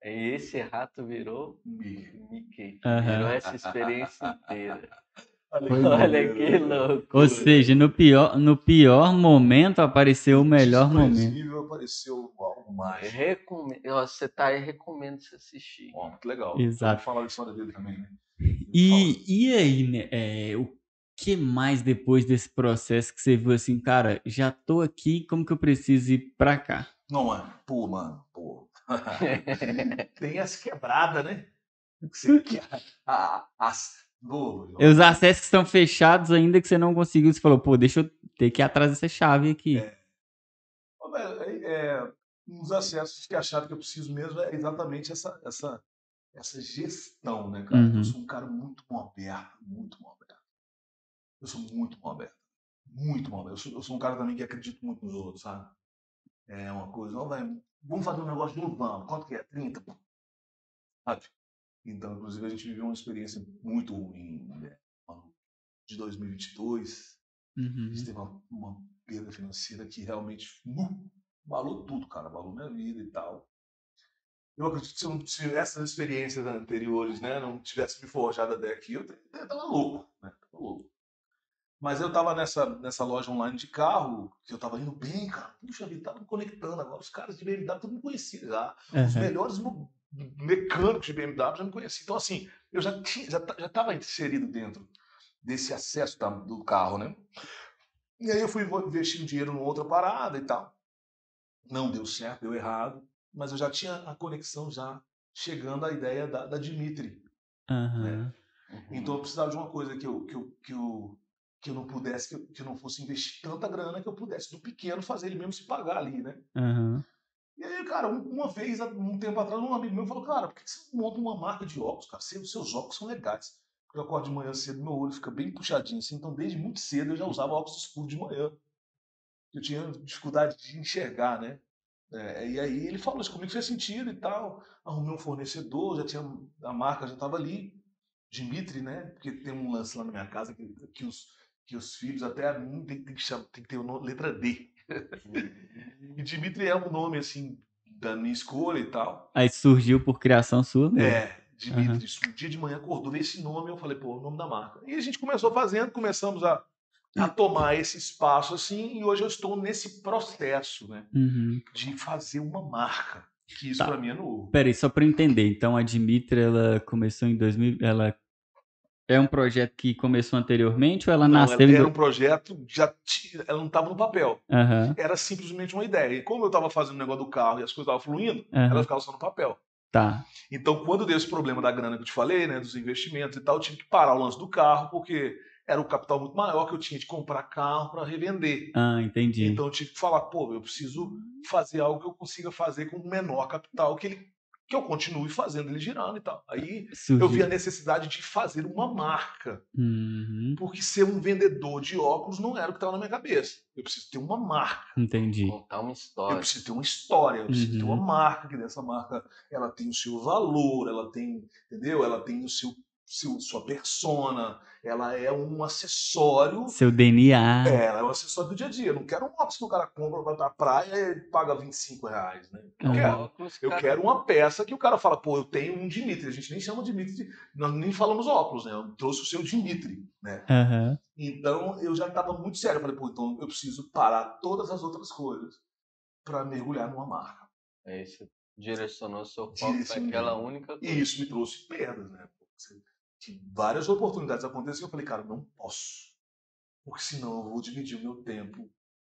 E esse rato virou Mickey. Uhum. Virou essa experiência inteira. Olha, que louco. Ou seja, no pior, no pior momento apareceu o melhor momento. apareceu algo mais. Recomendo, você tá aí, recomendo você assistir. Bom, muito legal. Exato. Vamos falar da história dele também, né? E, e aí, né, é, o que mais depois desse processo que você viu assim, cara, já tô aqui, como que eu preciso ir pra cá? Não, mano, pô, mano, pô. Tem as quebradas, né? Você quer, as, Novo, Os acessos estão fechados ainda que você não conseguiu. Você falou, pô, deixa eu ter que ir atrás dessa chave aqui. É. É, é, um dos acessos que a chave que eu preciso mesmo é exatamente essa, essa, essa gestão, né, cara? Uhum. Eu sou um cara muito bom aberto, muito bom aberto. Eu sou muito bom aberto. Muito bom aberto. Eu sou, eu sou um cara também que acredita muito nos outros, sabe? É uma coisa, não, vai, vamos fazer um negócio de um vamos. Quanto que é? 30? Sabe? Então, inclusive, a gente viveu uma experiência muito ruim né? de 2022. Uhum. A gente teve uma, uma perda financeira que realmente uh, tudo, cara. Valou minha vida e tal. Eu acredito que se, eu, se essas experiências anteriores né, não tivesse me forjado até aqui, eu tava louco, né? Tava louco. Mas eu tava nessa, nessa loja online de carro, que eu tava indo bem, cara. Puxa vida, tava me conectando agora. Os caras de BMW, todo mundo conhecia já. Uhum. Os melhores mecânicos de BMW já me conhecia. Então, assim, eu já tinha, já estava inserido dentro desse acesso da, do carro, né? E aí eu fui investir dinheiro numa outra parada e tal. Não deu certo, deu errado, mas eu já tinha a conexão já chegando à ideia da, da Dimitri. Uhum. Né? Então eu precisava de uma coisa que eu, que eu, que eu, que eu não pudesse, que eu, que eu não fosse investir tanta grana que eu pudesse do pequeno fazer ele mesmo se pagar ali, né? Uhum. E aí, cara, uma vez, um tempo atrás, um amigo meu falou, cara, por que você não monta uma marca de óculos, cara? Os seus óculos são legais. Porque eu acordo de manhã cedo, meu olho fica bem puxadinho assim, então desde muito cedo eu já usava óculos escuros de manhã. Eu tinha dificuldade de enxergar, né? É, e aí ele falou isso comigo, fez sentido e tal. Arrumei um fornecedor, já tinha, a marca já estava ali. Dimitri, né? Porque tem um lance lá na minha casa que, que, os, que os filhos, até a mim, tem, tem, que, chamar, tem que ter uma letra D. e Dimitri é um nome, assim, da minha escolha e tal. Aí surgiu por criação sua mesmo. É, Dimitri. Uhum. Um dia de manhã acordou, veio esse nome, eu falei, pô, o nome da marca. E a gente começou fazendo, começamos a, a tomar esse espaço assim e hoje eu estou nesse processo, né, Uhum. de fazer uma marca. Que isso Tá. pra mim é novo. Peraí, só pra eu entender. Então a Dimitra, ela começou em 2000. Ela é um projeto que começou anteriormente ou ela Não, nasceu em. era um projeto, já ela não estava no papel. Aham, Era simplesmente uma ideia. E como eu estava fazendo o negócio do carro e as coisas estavam fluindo, aham. ela ficava só no papel. Tá. Então, quando deu esse problema da grana que eu te falei, né, dos investimentos e tal, eu tive que parar o lance do carro, porque era um capital muito maior que eu tinha de comprar carro para revender. Ah, entendi. Então, eu tive que falar, pô, eu preciso fazer algo que eu consiga fazer com menor capital, que, ele, que eu continue fazendo ele girando e tal. Aí Surgiu. eu vi a necessidade de fazer uma marca, Uhum, porque ser um vendedor de óculos não era o que estava na minha cabeça. Eu preciso ter uma marca. entendi. Contar uma Eu história. preciso ter uma história, eu preciso ter Uhum. uma marca, que dessa marca ela tem o seu valor, ela tem, entendeu? Ela tem o seu, seu sua persona, ela é um acessório, Seu DNA. é, ela é um acessório do dia a dia. Eu não quero um óculos que o cara compra, vai pra praia e paga 25 reais, né? Eu Uhum. quero. Óculos, Eu quero uma peça que o cara fala, pô, eu tenho um Dimitri. A gente nem chama Dimitri, de- nós nem falamos óculos, né? Eu trouxe o seu Dimitri, né? Aham. Então eu já estava muito sério. Eu falei, pô, então eu preciso parar todas as outras coisas para mergulhar numa marca. É isso. Direcionou seu foco para aquela única coisa. E isso me trouxe perdas, né? Várias oportunidades aconteceram. Eu falei, cara, não posso. Porque senão eu vou dividir o meu tempo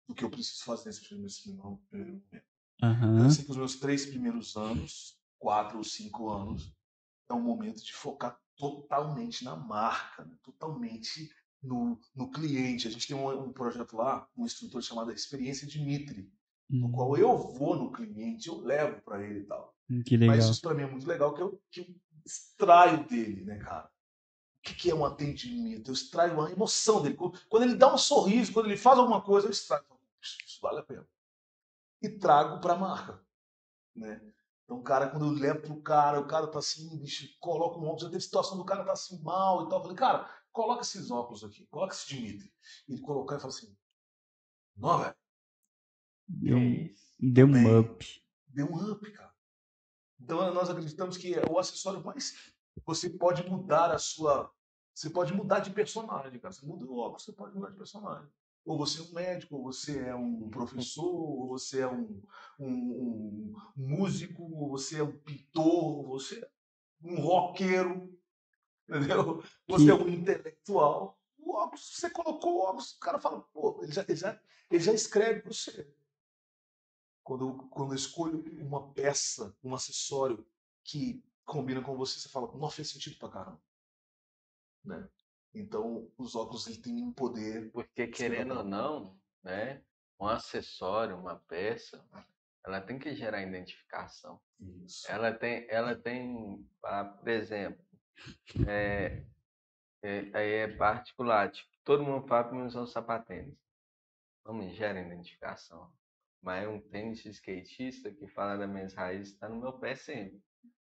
do que eu preciso fazer nesse primeiro, nesse primeiro momento. Aham. Eu sei que os meus três primeiros anos, quatro ou cinco anos, é um momento de focar totalmente na marca, né? totalmente no, no cliente. A gente tem um, um projeto lá, um instrutor chamado Experiência Dimitri, no qual eu vou no cliente, eu levo para ele e tal. Hum, Que legal. Mas isso para mim é muito legal, que eu, que eu extraio dele, né, cara? O que, é um atendimento? Eu extraio a emoção dele. Quando ele dá um sorriso, quando ele faz alguma coisa, eu extraio. Isso vale a pena. E trago para a marca, né? Então, cara, quando eu levo pro cara, o cara tá assim, bicho, coloca um óculos, já teve situação do cara tá assim mal e tal. Eu falei, cara, coloca esses óculos aqui, coloca esse Dimitri. E ele colocar e fala assim, não, velho, Deu, deu um up. deu um up, cara. Então nós acreditamos que é o acessório mais. Você pode mudar a sua. Você pode mudar de personagem, cara. Você muda o óculos, você pode mudar de personagem. Ou você é um médico, ou você é um professor, ou você é um, um- um músico, ou você é um pintor, ou você é um roqueiro, entendeu? Você Que- é um intelectual. O óculos, você colocou o óculos, o cara fala, pô, ele já, ele já, ele já escreve para você. Quando, eu- quando eu escolho uma peça, um acessório que combina com você, você fala, não fez sentido pra caramba. Né? Então, os óculos ele tem um poder. Porque querendo ou não, né, um acessório, uma peça, ela tem que gerar identificação. Isso. Ela tem, ela tem, ah, por exemplo, é, é, aí é particular, tipo, todo mundo fala que usa um sapatênis. Não me gera identificação. Mas um tênis skatista que fala das minhas raízes está no meu pé sempre.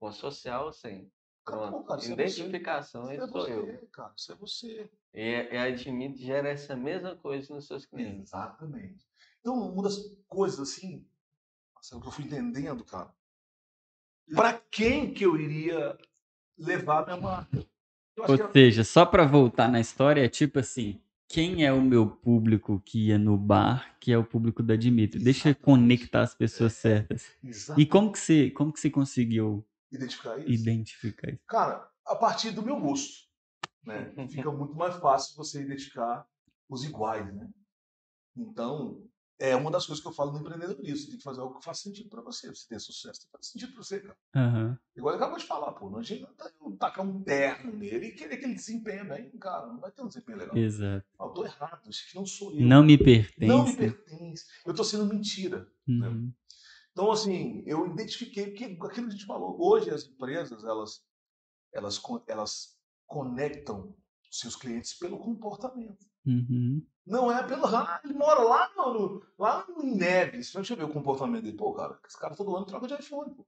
Com social, sim. Acabou, Pronto. cara, é Identificação, é sou eu. você, cara. Isso é você. E, e admito gera essa mesma coisa nos seus clientes. Exatamente. Então, uma das coisas assim, Marcelo, que eu fui entendendo, cara, para quem que eu iria levar a minha marca? Eu Ou seja, só pra voltar na história, é tipo assim, quem é o meu público que ia no bar, que é o público da Dimitri? Deixa eu Exatamente. conectar as pessoas certas. E como que você, como que você conseguiu Identificar isso. identificar isso? Cara, a partir do meu gosto, né? Fica muito mais fácil você identificar os iguais, né? Então, é uma das coisas que eu falo no empreendedorismo. Você tem que fazer algo que faça sentido para você. Você tem sucesso, tem que fazer sentido para você, cara. Aham. Igual ele acabou de falar, pô. Não adianta eu tacar um terno nele e querer que ele desempenhe bem, cara. Não vai ter um desempenho legal. Exato. Ah, eu tô errado. Isso aqui não sou eu. Não me pertence. Não me pertence. Eu tô sendo mentira. Uhum. Então, assim, eu identifiquei porque aquilo que a gente falou. Hoje as empresas, elas, elas, elas conectam seus clientes pelo comportamento. Uhum. Não é pelo. Ah, ele mora lá no, lá em Neves. Deixa eu ver o comportamento dele. Pô, cara, esse cara todo ano troca de iPhone. Pô.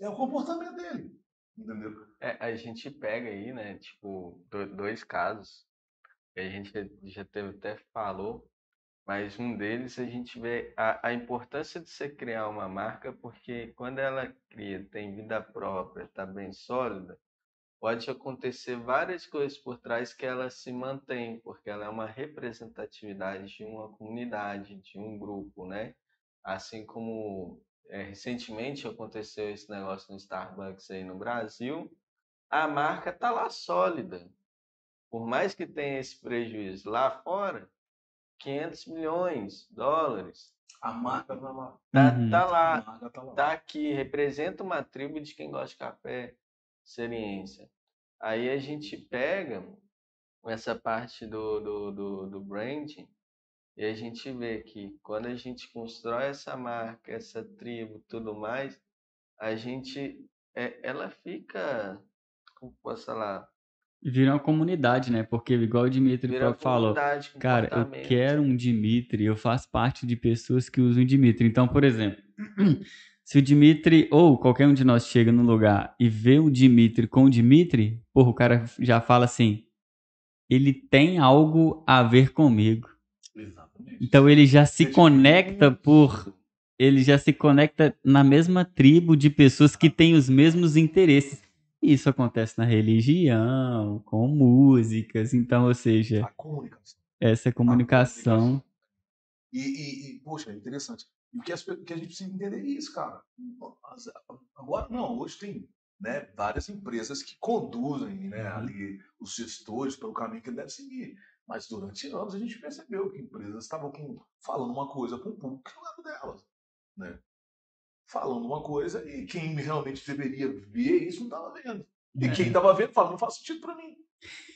É o comportamento dele. Entendeu? É, a gente pega aí, né, tipo, do- dois casos que a gente já teve até falou, mas um deles a gente vê a, a importância de você criar uma marca, porque quando ela cria, tem vida própria, tá bem sólida, pode acontecer várias coisas por trás que ela se mantém, porque ela é uma representatividade de uma comunidade, de um grupo, né? Assim como é, recentemente aconteceu esse negócio no Starbucks aí no Brasil, a marca tá lá sólida. Por mais que tenha esse prejuízo lá fora, 500 milhões de dólares. A marca tá lá. Tá, Uhum. tá A lá, marca tá lá. tá aqui, representa uma tribo de quem gosta de café, experiência. Aí a gente pega essa parte do, do, do, do branding e a gente vê que quando a gente constrói essa marca, essa tribo, tudo mais, a gente, é, ela fica, como posso falar, Vira uma comunidade, né? Porque, igual o Dimitri vira falou, Cara, eu quero um Dimitri, eu faço parte de pessoas que usam o Dimitri. Então, por exemplo, se o Dimitri ou qualquer um de nós chega num lugar e vê o Dimitri com o Dimitri, porra, o cara já fala assim: ele tem algo a ver comigo. Exatamente. Então ele já se conecta por. Ele já se conecta na mesma tribo de pessoas que têm os mesmos interesses. Isso acontece na religião, com músicas, então, ou seja, A comunicação. essa A comunicação. E, e, e, poxa, é interessante. E o que, as o que a gente precisa entender é isso, cara. Agora, não, hoje tem né, várias empresas que conduzem né, ali os gestores pelo caminho que ele deve seguir. Mas durante anos a gente percebeu que empresas estavam falando uma coisa para o público que não era delas. Né? Falando uma coisa e quem realmente deveria ver isso não estava vendo. E É. quem estava vendo fala, não faz sentido para mim.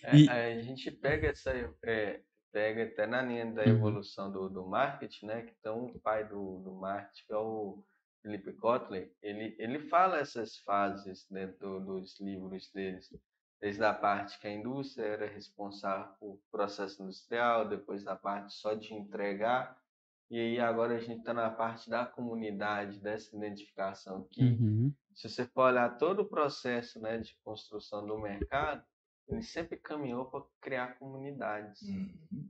É, E- A gente pega essa, é, pega até na linha da Uhum. evolução do, do marketing, né? Que então o pai do, do marketing, que é o Felipe Kotler, ele, ele fala essas fases dentro dos livros deles, desde a parte que a indústria era responsável por processo industrial, depois da parte só de entregar, e aí agora a gente está na parte da comunidade, dessa identificação que Uhum. se você for olhar todo o processo né, de construção do mercado, ele sempre caminhou para criar comunidades. Uhum.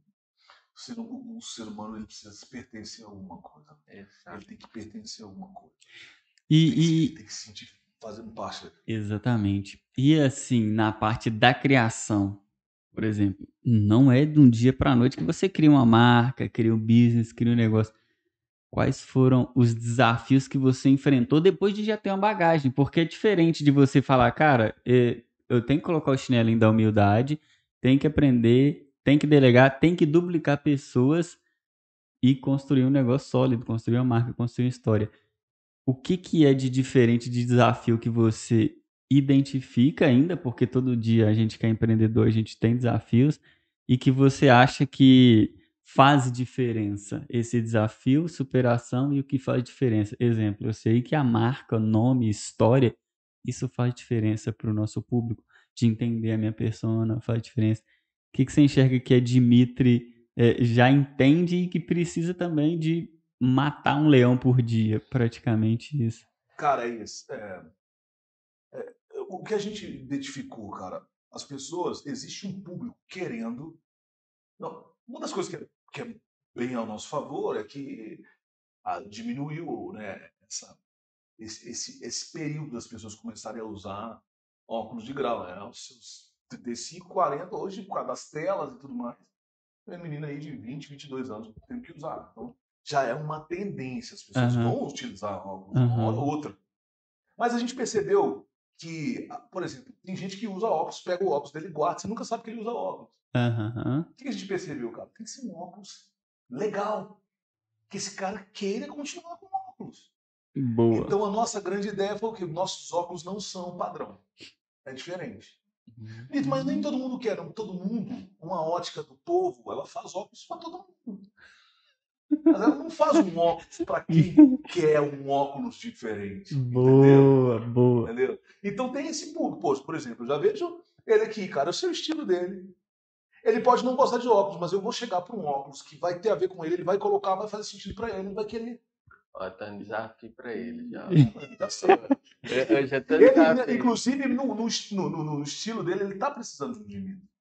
O ser, o, o ser humano ele precisa pertencer a alguma coisa. Exato. Ele tem que pertencer a alguma coisa. Tem que, E, se- tem que se sentir fazendo parte. e- exatamente. E assim, na parte da criação, por exemplo, não é de um dia para noite que você cria uma marca, cria um business, cria um negócio. Quais foram os desafios que você enfrentou depois de já ter uma bagagem? Porque é diferente de você falar, cara, eh, eu tenho que colocar o chinelinho da humildade, tem que aprender, tem que delegar, tem que duplicar pessoas e construir um negócio sólido, construir uma marca, construir uma história. O que, que é de diferente de desafio que você identifica ainda, porque todo dia a gente que é empreendedor, a gente tem desafios, e que você acha que faz diferença esse desafio, superação e o que faz diferença? Exemplo, eu sei que a marca, nome, história, isso faz diferença para o nosso público, de entender a minha persona, faz diferença. O que, que você enxerga que a Dimitri eh, já entende e que precisa também de matar um leão por dia, praticamente isso. Cara, é isso. É, é, o que a gente identificou, cara, as pessoas, existe um público querendo. Não, uma das coisas que é, que é bem ao nosso favor é que ah, diminuiu né, essa, esse, esse, esse período das pessoas começarem a usar óculos de grau. Né? Os seus 35, 40, hoje, por causa das telas e tudo mais, tem menina aí de 20, 22 anos tem que usar. Então, já é uma tendência, as pessoas Aham. vão utilizar óculos uma Aham. hora ou outra. Mas a gente percebeu que, ah, por exemplo, tem gente que usa óculos, pega o óculos dele e guarda, você nunca sabe que ele usa óculos. Aham. O que a gente percebeu, cara? Tem que ser um óculos legal. Que esse cara queira continuar com óculos. Boa. Então a nossa grande ideia foi que nossos óculos não são padrão. É diferente. Vitor, Mas nem todo mundo quer, não. todo mundo, uma ótica do povo, ela faz óculos para todo mundo. Mas ela não faz um óculos para quem quer um óculos diferente. Entendeu? Boa, boa. Entendeu? Então tem esse público. Pô, por exemplo, eu já vejo ele aqui, cara, eu sei o estilo dele. Ele pode não gostar de óculos, mas eu vou chegar para um óculos que vai ter a ver com ele, ele vai colocar, vai fazer sentido para ele, ele vai querer. Ó, tá um desafio para ele já. Tá certo. Eu, eu já tô Ele, desafiando. inclusive, no, no, no- no estilo dele, ele tá precisando de um Dimitri.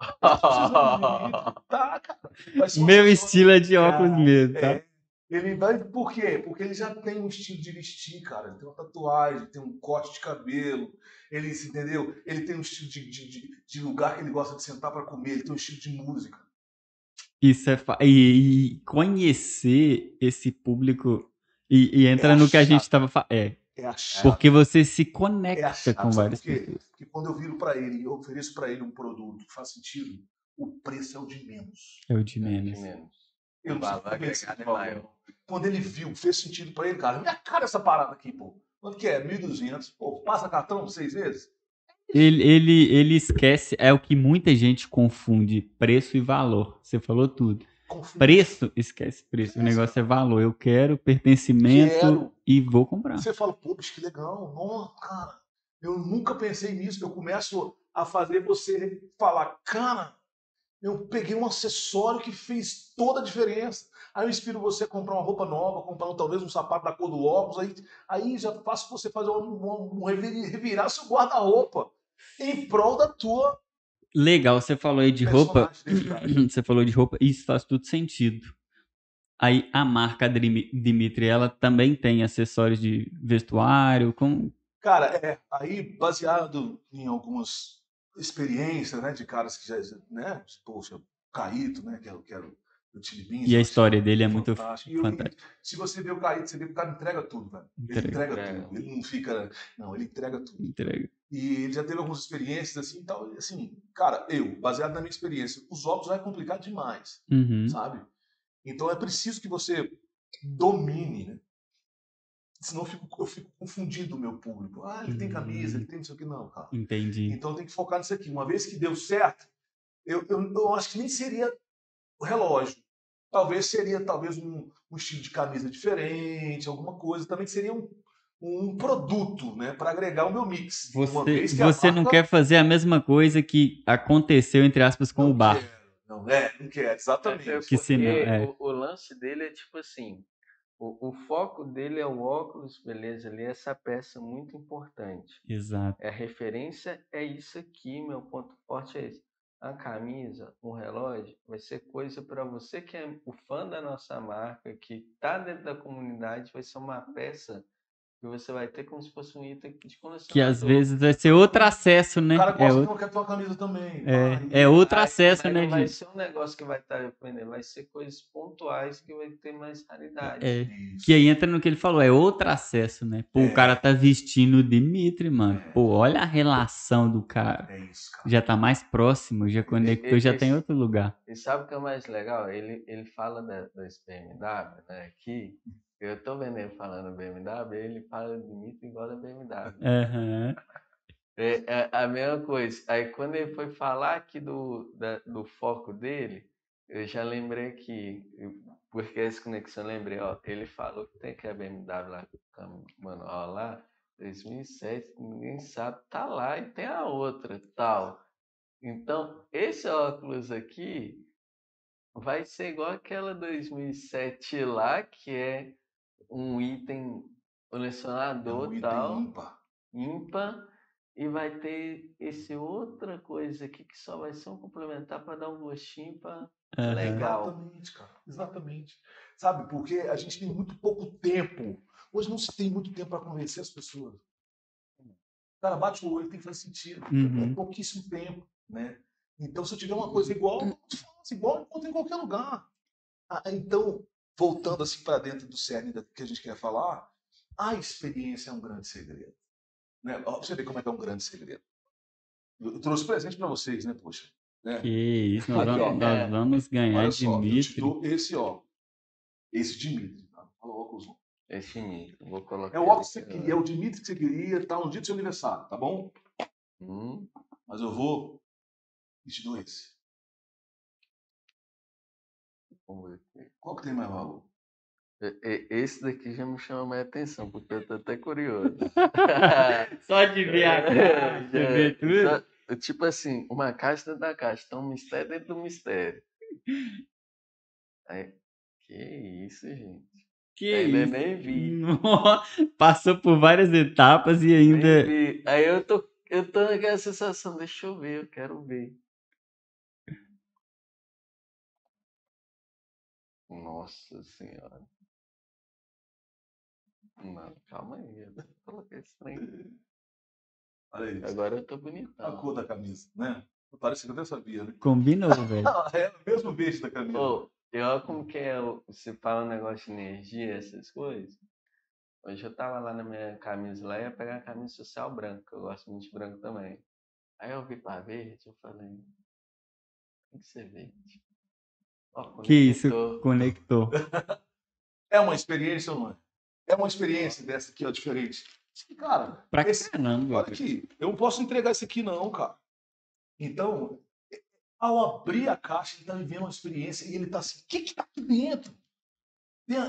Tá cara. Meu estilo é de óculos Ah, mesmo, tá? É, Ele vai. Por quê? Porque ele já tem um estilo de vestir, cara. Ele tem uma tatuagem, tem um corte de cabelo. Ele, entendeu? Ele tem um estilo de, de, de, lugar que ele gosta de sentar para comer. Ele tem um estilo de música. Isso é fa... e, e conhecer esse público e, e entra É no que a gente estava falando. É, É a chave. porque você se É a conecta chave. com várias por quê? pessoas. Porque quando eu viro para ele e eu ofereço para ele um produto que faz sentido, o preço é o de menos. É o de De menos. menos. Eu O não sei valor convencer agregado é de valor. maior. Quando ele viu, fez sentido para ele, cara, minha cara essa parada aqui, pô. Quanto que é? 1.200. Pô, passa cartão seis vezes? Ele, ele, ele esquece, é o que muita gente confunde, preço e valor. Você falou tudo. Preço, esquece preço. O negócio é valor. Eu quero pertencimento Quero. e vou comprar. Você fala, pô, bicho, que legal. Nossa, cara, eu nunca pensei nisso. Eu começo a fazer você falar, cara, eu peguei um acessório que fez toda a diferença. Aí eu inspiro você a comprar uma roupa nova, comprar talvez um sapato da cor do óculos. Aí, aí já faço você fazer um, um, um revi- revirar seu guarda-roupa em prol da tua Legal, você falou aí de roupa. Você falou de roupa, isso faz tudo sentido. Aí a marca Dimi- Dimitri, ela também tem acessórios de vestuário, com Cara, é, aí baseado em algumas experiências, né, de caras que já, né, poxa, Caíto, né, que era, que era o Chili Beans. E a história dele é muito. E fantástica. se você vê o Caíto, você vê que o cara entrega tudo, velho. Ele Entrega. entrega, Entrega. tudo. Ele não fica, não, ele entrega tudo. entrega. E ele já teve algumas experiências assim, então, assim, cara, eu, baseado na minha experiência, os óculos vai complicar demais Uhum. sabe? Então é preciso que você domine, né? Senão eu fico, eu fico confundindo o meu público. Ah, ele tem camisa, ele tem não sei o que. Não, cara. Entendi. Então tem que focar nisso aqui. Uma vez que deu certo, eu, eu, eu acho que nem seria o relógio. Talvez seria talvez um, um estilo de camisa diferente, alguma coisa. Também seria um, um produto, né? Para agregar o meu mix. Você, que você não marca- quer fazer a mesma coisa que aconteceu, entre aspas, com Não o bar. quero. Não, é, não quer, exatamente. É, Que porque senão, é. o, o lance dele é tipo assim, o, o foco dele é o óculos, beleza, ali é essa peça muito importante. Exato. É a referência é isso aqui, meu ponto forte é esse. A camisa, o relógio, vai ser coisa para você que é o fã da nossa marca, que tá dentro da comunidade, vai ser uma peça que você vai ter como se fosse um item de colecionador. Que às vezes vai ser outro acesso, né? O cara É, gosta outro, de quer tua camisa também. é, Ah, é outro Aí, acesso, né, não vai ser um negócio que vai estar vendendo, vai ser coisas pontuais que vai ter mais raridade. É, Isso. que aí entra no que ele falou, é outro acesso, né? Pô, É. o cara tá vestindo o Dimitri, mano. É. Pô, olha a relação do cara. É isso, cara. Já tá mais próximo, já conectou, já tá em outro lugar. E sabe o que é mais legal? Ele, ele fala da, das BMW, né? Aqui, eu tô vendo ele falando BMW, ele fala de mito igual da BMW. Aham. É, é a mesma coisa. Aí quando ele foi falar aqui do, da- do foco dele, eu já lembrei aqui, eu- porque essa conexão eu lembrei, ó, ele falou que tem que a BMW lá, a manual lá, 2007, ninguém sabe, tá lá e tem a outra, tal. Então, esse óculos aqui vai ser igual aquela 2007 lá, que é um item É um colecionador item tal ímpar. ímpar e vai ter esse outra coisa aqui que só vai ser um complementar para dar um gostinho para aham. Legal. Exatamente, cara. Exatamente. Sabe, porque a gente tem muito pouco tempo. Hoje não se tem muito tempo para convencer as pessoas. O cara bate o olho, tem que fazer sentido. Uhum. É pouquíssimo tempo, né? Então, se eu tiver uma coisa igual, igual eu encontro em qualquer lugar. Ah, então, voltando assim para dentro do cerne da- que a gente quer falar, a experiência é um grande segredo. Né? Ó, você ver como é que é um grande segredo. Eu eu trouxe presente para vocês, né, poxa? Né? Que isso, nós Aqui, vamos, ó. nós vamos ganhar Olha só, eu te Dimitri. dou esse ó. Esse Dimitri. Tá? Fala o óculos. esse nível. Vou colocar. É o óculos que você aqui, queria, é o Dimitri que você queria, tá no dia do seu aniversário, tá bom? Hum, Mas eu vou e te dou esse. vamos ver aqui. Qual que tem mais valor? Esse daqui já me chama mais atenção, porque eu tô até curioso. Só de ver a cara, de ver tudo. só- tipo assim, uma caixa dentro da caixa, então um mistério dentro do mistério. Aí, que isso, gente. Que Ainda isso. nem vi. Nossa, Passou por várias etapas e ainda. Aí eu tô, eu tô naquela sensação, deixa eu ver, eu quero ver. Nossa senhora. Não, calma aí. Eu não coloquei esse trem. Olha isso. Agora eu tô A bonitão. cor da camisa, né? Parece que eu até sabia, né? Combinou, velho. É o mesmo beijo da camisa. Ô, e olha como que é, você fala um negócio de energia, essas coisas. Hoje eu tava lá na minha camisa lá, ia pegar a camisa social branca, eu gosto muito de branco também. Aí eu vi pra verde, eu falei, tem que ser verde. Que isso, conectou. É uma experiência não é? É uma experiência dessa aqui, ó, diferente. Cara, Pra esse, caramba. olha aqui, eu não posso entregar isso aqui não, cara. Então, ao abrir a caixa, ele tá vivendo uma experiência e ele tá assim, o que que tá aqui dentro?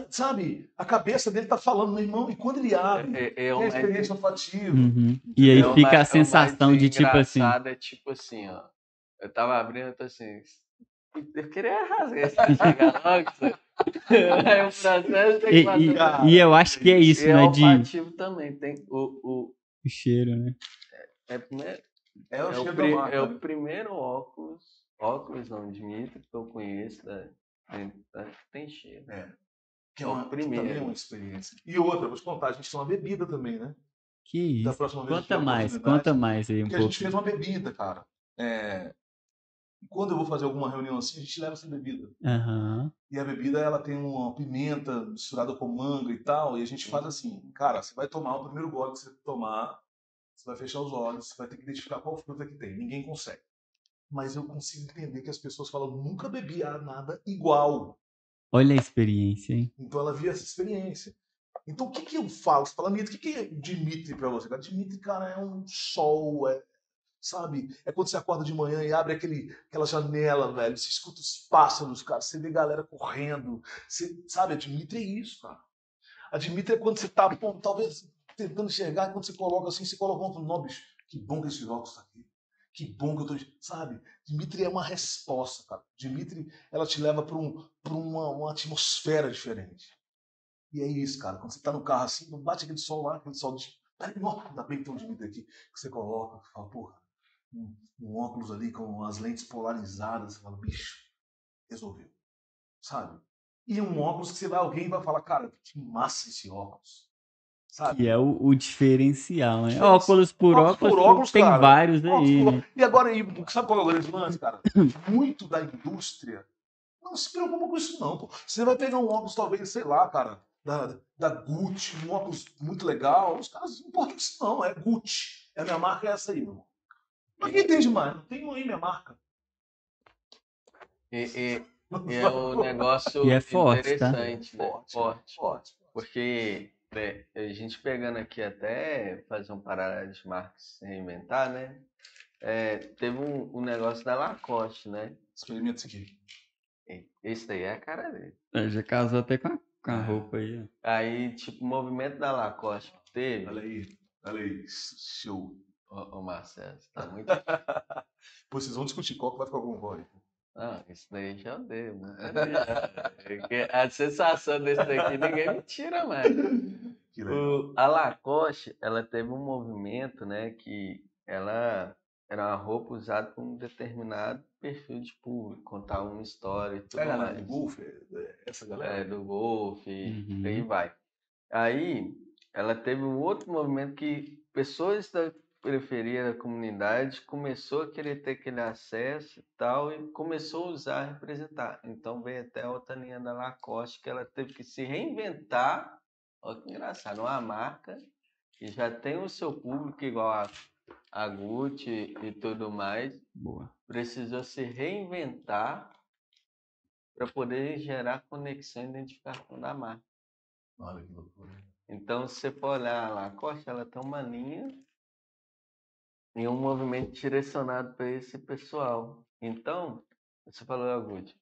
Sabe, a cabeça dele tá falando, meu irmão, e quando ele abre, É, é, é tem o a mais- experiência olfativa. Uhum. E aí é fica é a o sensação de tipo assim. É tipo assim, ó. Eu tava abrindo, eu tô assim. Eu queria rasgar esse chegar logo. Aí o processo tem que E, passar e- e eu acho que é isso, E é né? De olfativo também. Tem o, o, o cheiro, né? é, primeiro, É é, o o cheiro pri- da é né? o primeiro óculos, óculos não, Dimitri, que eu conheço. Da, da- tem cheiro. Que é é o uma, que primeiro. também é uma experiência. E outra, vou te contar, a gente tem uma bebida também, né? Que Da isso. próxima vez que Conta mais, conta mais aí um Porque a pouco. gente fez uma bebida, cara. É, Quando eu vou fazer alguma reunião assim, a gente leva essa bebida. Aham. E a bebida, ela tem uma pimenta misturada com manga e tal. E a gente faz assim, cara, você vai tomar o primeiro gole que você tomar, você vai fechar os olhos, você vai ter que identificar qual fruta que tem. Ninguém consegue. Mas eu consigo entender que as pessoas falam, nunca bebi nada igual. Olha a experiência, hein? Então ela via essa experiência. Então o que, que eu falo? Você fala, Mito, o que, que é Dimitri pra você? Dimitri, cara, é um sol, é, sabe? É quando você acorda de manhã e abre aquele, aquela janela, velho, você escuta os pássaros, cara, você vê galera correndo, você, sabe? A Dimitri é isso, cara. A Dimitri é quando você tá, pô, talvez tentando enxergar, quando você coloca assim, você coloca um nome, bicho, que bom que esse óculos tá aqui. Que bom que eu tô, sabe? Dimitri é uma resposta, cara. Dimitri, ela te leva para um, pra uma, uma atmosfera diferente. E é isso, cara. Quando você tá no carro assim, não bate aquele sol lá, aquele sol de. Ainda bem que tem um Dimitri aqui, que você coloca, fala, porra, um, um óculos ali com as lentes polarizadas, você fala, bicho, resolveu. Sabe? E um óculos que você vai, alguém vai falar, cara, que massa esse óculos. Sabe? Que é o, o diferencial, né? Óculos por Óculos óculos, por óculos, tem cara. vários aí, por né? E agora, e sabe qual é o grande lance, cara? Muito da indústria não se preocupa com isso, não. Pô. Você vai pegar um óculos, talvez, sei lá, cara, da, da Gucci, um óculos muito legal. Os caras não importam isso, não. É Gucci. É a minha marca, é essa aí, meu irmão. Mas quem tem demais? Não tem aí minha marca. E, e- e é um negócio E é forte, tá? interessante, né? Forte. Forte. Forte. Porque né, a gente pegando aqui até fazer um paralelo de marcas se reinventar, né? É, teve um, um negócio da Lacoste, né? Experimenta isso aqui. Esse daí é a cara dele. É, Já casou até com a, com a É. roupa aí. ó. Aí, tipo, o movimento da Lacoste que teve. Olha aí. Olha aí. Show. Ô, ô, Marcelo, você tá muito. Pô, vocês vão discutir qual que vai ficar com o Roy. Não, isso daí já deu. Né? Porque A sensação desse daqui ninguém me tira mais. O- a Lacoste, ela teve um movimento, né, que ela era uma roupa usada por um determinado perfil de público, contar uma história e tudo É mais. do Golf? é- Essa galera? É, do golfe, Uhum. aí vai. Aí, ela teve um outro movimento que pessoas da periferia da comunidade começou a querer ter aquele acesso e tal, e começou a usar, representar. Então veio até a outra linha da Lacoste, que ela teve que se reinventar. Olha que engraçado, uma marca que já tem o seu público igual a, a Gucci e tudo mais, Boa. precisou se reinventar para poder gerar conexão e identificação da marca. Olha que loucura. Então, se você for olhar a Lacoste, ela tem uma linha e um movimento direcionado para esse pessoal. Então, você falou, Gucci,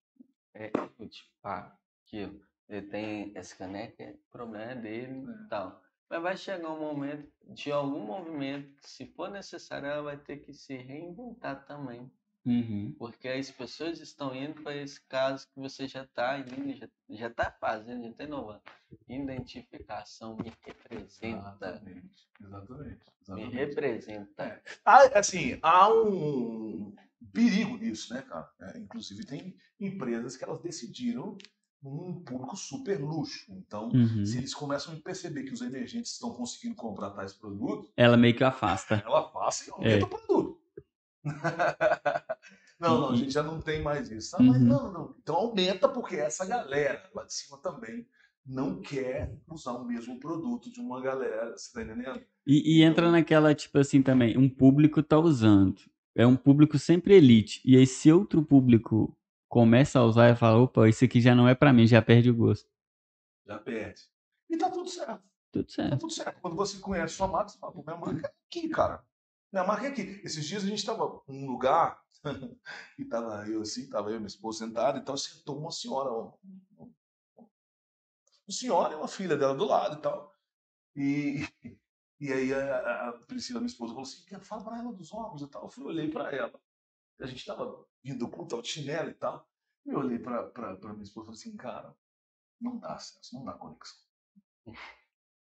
é Gucci, pá, aquilo. Ele tem esse caneca, é problema dele e tal. Mas vai chegar um momento de algum movimento, se for necessário, ela vai ter que se reinventar também. Uhum. Porque as pessoas estão indo para esse caso que você já está indo, já, está fazendo, já está inovando. Identificação me representa. Exatamente. Exatamente. Me Exatamente. representa. Há, assim, há um perigo nisso, né, cara? É, inclusive, tem empresas que elas decidiram num público super luxo. Então, Uhum. se eles começam a perceber que os emergentes estão conseguindo comprar tais produtos, Ela meio que afasta. ela passa e aumenta É. o produto. não, não, a gente já não tem mais isso. Ah, mas Uhum. não, não. Então aumenta porque essa galera lá de cima também não quer usar o mesmo produto de uma galera, você tá entendendo? E, e entra naquela, tipo assim, também, um público tá usando. É um público sempre elite. E aí, se outro público começa a usar e fala, opa, isso aqui já não é pra mim, já perde o gosto. Já perde. E tá tudo certo. Tudo Tá certo. tudo certo. Quando você conhece sua marca, você fala, minha marca é aqui, cara. Minha marca aqui. Esses dias a gente tava num lugar e tava eu assim, tava eu e minha esposa sentada, então sentou uma senhora, um, um- uma senhora e uma filha dela do lado e tal. E, e aí a, a Priscila, minha esposa, falou assim, "Quer- fala pra ela dos óculos e tal. Eu fui, olhei pra ela. A gente tava vindo do culto, chinelo e tal. E eu olhei pra minha esposa e falei assim, cara, não dá senso, não dá conexão.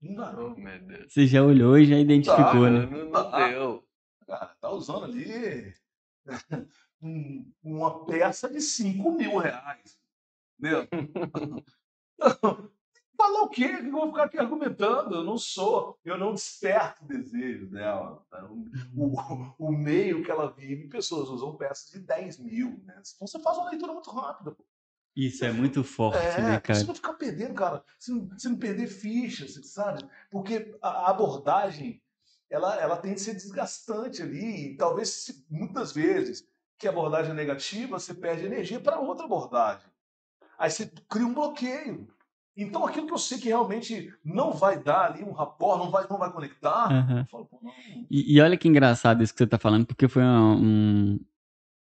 Não dá, não. Oh, meu Deus. Você já olhou e já identificou, Tá, né? Não, não deu. Cara, tá usando ali um- uma peça de 5 mil reais. Entendeu? Falar o quê? Que eu vou ficar aqui argumentando? Eu não sou, eu não desperto o desejo dela. tá? O, o, o meio que ela vive, pessoas usam peças de 10 mil. Né? Então você faz uma leitura muito rápida. pô. Isso é muito forte, É, né, pra você cara? não ficar perdendo, cara. Você não, você não perder ficha, sabe? Porque a abordagem, ela, ela tem que ser desgastante ali. E talvez, muitas vezes, que a abordagem é negativa, você perde energia para outra abordagem. Aí você cria um bloqueio. Então, aquilo que eu sei que realmente não vai dar ali um rapport, não vai, não vai conectar, Aham. eu falo, pô, não. E, e olha que engraçado isso que você tá falando, porque foi um, um-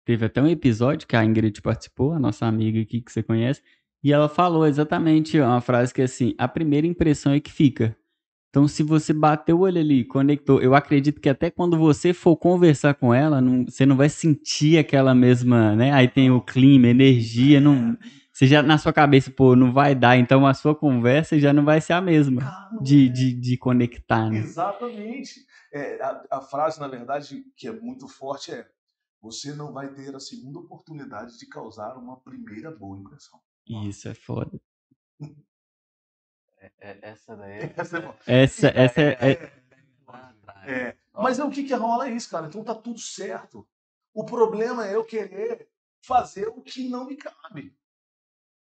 Teve até um episódio que a Ingrid participou, a nossa amiga aqui que você conhece, e ela falou exatamente uma frase que é assim: a primeira impressão é que fica. Então, se você bateu o olho ali, conectou, eu acredito que até quando você for conversar com ela, não- você não vai sentir aquela mesma, né? Aí tem o clima, energia, não, você já na sua cabeça, pô, não vai dar, então a sua conversa já não vai ser a mesma não de, é. de, de conectar, né? Exatamente. É, a, a frase, na verdade, que é muito forte é: você não vai ter a segunda oportunidade de causar uma primeira boa impressão. Isso é foda. É- é- essa daí é. Essa é. Essa, essa é, é- É, é. Mas é o que, que rola é isso, cara. Então tá tudo certo. O problema é eu querer fazer o que não me cabe.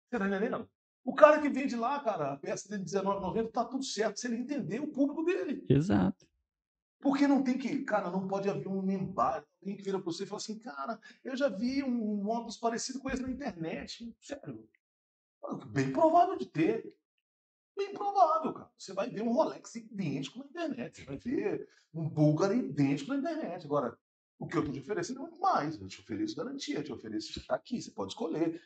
Você tá entendendo? O cara que vende lá, cara, a peça de R$19,90, tá tudo certo se ele entender o público dele. Exato. Porque não tem que, cara, não pode haver um embate. Alguém que vira pra você e fala assim, cara, eu já vi um, óculos parecido com esse na internet. Sério. Bem provável de ter. Bem provável, cara. Você vai ver um Rolex idêntico na internet. Você vai ver um Bulgari idêntico na internet. Agora, o que eu tô te oferecendo é muito mais. Eu te ofereço garantia, eu te ofereço, tá aqui, você pode escolher.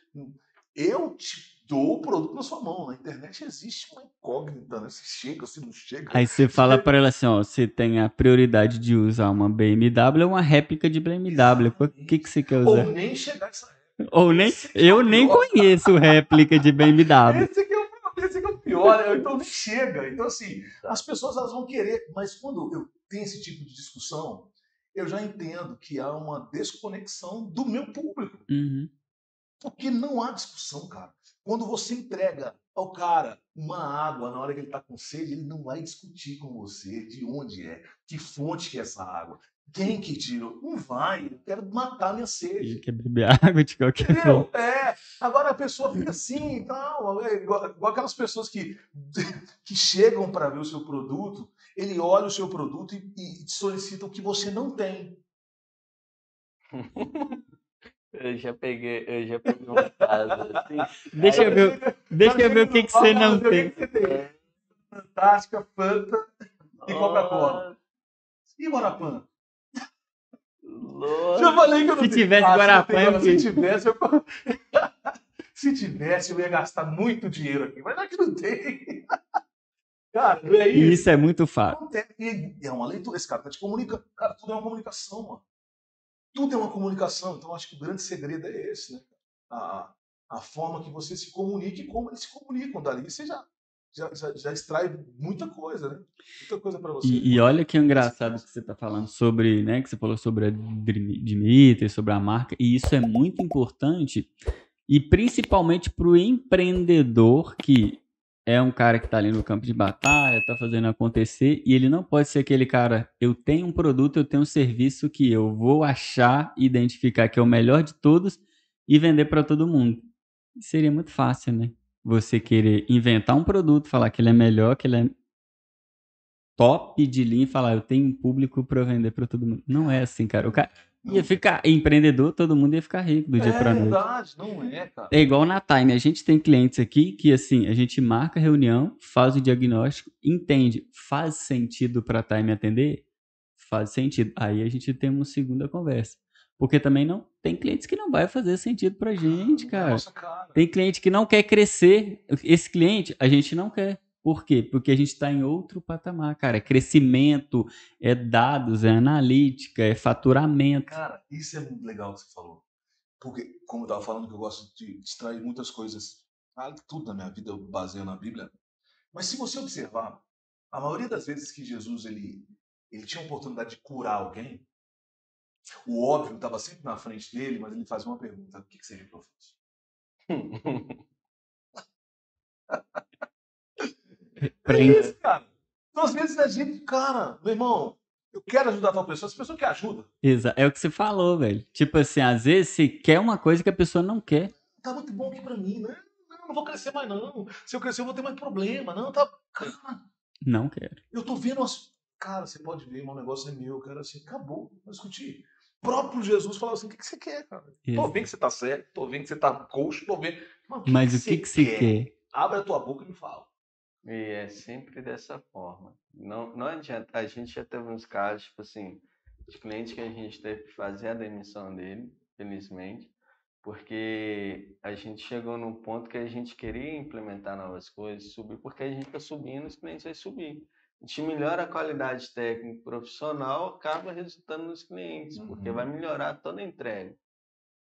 Eu te dou o produto na sua mão. Na internet existe uma incógnita, né? Se chega, se não chega. Aí você fala pra ela assim, ó, você tem a prioridade de usar uma BMW ou uma réplica de BMW. O que, que você quer Ou usar? nem chegar essa Ou nem, Esse é eu nem pior. conheço réplica de BMW. Esse que é o, esse que é o pior, né? então nem chega. Então, assim, as pessoas elas vão querer, mas quando eu tenho esse tipo de discussão, eu já entendo que há uma desconexão do meu público. Uhum. Porque não há discussão, cara. Quando você entrega ao cara uma água na hora que ele está com sede, ele não vai discutir com você de onde é, que fonte que é essa água, quem que tirou. Não vai, eu quero matar minha sede. Ele quer beber água de qualquer forma. É. Agora a pessoa fica assim e tal. É igual, igual aquelas pessoas que, que chegam para ver o seu produto, ele olha o seu produto e, e te solicita o que você não tem. Eu já peguei, eu já peguei uma casa assim. Deixa eu ver, deixa eu ver o que, que você não tem. Que você tem? Fantástica, Fanta e Coca-Cola. E Guarapã? Nossa. Já falei que eu não Se tivesse Ah, se Guarapã, não eu Se tivesse, eu... se tivesse, eu ia gastar muito dinheiro aqui. Mas já que não tem. Cara, não é isso. isso é muito fácil. É uma leitura. Esse cara tá te comunicando. Cara, tudo é uma comunicação, mano. Tudo é uma comunicação. Então, acho que o grande segredo é esse, né? A, a forma que você se comunica e como eles se comunicam. Dali você já, já, já, já extrai muita coisa, né? Muita coisa pra você. E, e olha que engraçado que você tá falando sobre, né, que você falou sobre a Dimi- Dimitri, sobre a marca, e isso é muito importante E principalmente para o empreendedor que é um cara que está ali no campo de batalha, está fazendo acontecer, e ele não pode ser aquele cara, eu tenho um produto, eu tenho um serviço que eu vou achar, identificar que é o melhor de todos e vender para todo mundo. Seria muito fácil, né? Você querer inventar um produto, falar que ele é melhor, que ele é top de linha e falar, eu tenho um público para vender para todo mundo. Não é assim, cara. O cara ia ficar empreendedor, todo mundo ia ficar rico do dia é para noite. verdade, não é, cara. É igual na Time. A gente tem clientes aqui que, assim, a gente marca a reunião, faz o diagnóstico, entende. Faz sentido para a Time atender? Faz sentido. Aí a gente tem uma segunda conversa. Porque também não tem clientes que não vai fazer sentido pra gente, cara. Nossa, cara. Tem cliente que não quer crescer. Esse cliente a gente não quer. Por quê? Porque a gente está em outro patamar, cara. É crescimento, é dados, é analítica, é faturamento. Cara, isso é muito legal que você falou. Porque, como eu estava falando, que eu gosto de extrair muitas coisas, ah, tudo na minha vida eu baseio na Bíblia. Mas se você observar, a maioria das vezes que Jesus ele, ele tinha a oportunidade de curar alguém, o óbvio estava sempre na frente dele, mas ele fazia uma pergunta: o que, que seria que eu? É isso, cara. Então, às vezes a gente, cara, meu irmão, eu quero ajudar tal pessoa, essa pessoa quer ajuda. Exa- É o que você falou, velho. Tipo assim, às vezes você quer uma coisa que a pessoa não quer. Tá muito bom aqui pra mim, né? Não, não vou crescer mais, não. Se eu crescer, eu vou ter mais problema. Não, tá. Cara, Não quero. eu tô vendo as. Cara, você pode ver, meu negócio é meu, eu quero assim, acabou, não discutir. O próprio Jesus falou assim: o que, que você quer, cara? Tô vendo que você tá certo, tô vendo que você tá coxo, tô vendo. Mas, Mas o que, que você quer? Abre a tua boca e me fala. E é sempre dessa forma. Não, não adianta. A gente já teve uns casos, tipo assim, de cliente que a gente teve que fazer a demissão dele, felizmente, porque a gente chegou num ponto que a gente queria implementar novas coisas, subir, porque a gente está subindo, os clientes vão subir. A gente melhora a qualidade técnica profissional, acaba resultando nos clientes, porque Uhum. vai melhorar toda a entrega.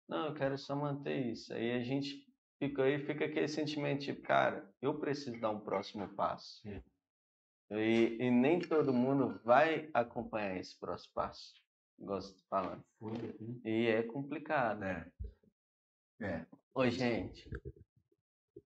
Não, eu quero só manter isso. Aí a gente fica aí, fica aquele sentimento tipo, cara, eu preciso dar um próximo passo. E, e nem todo mundo vai acompanhar esse próximo passo, gosto de falando. E é complicado. É. É. Ô, gente,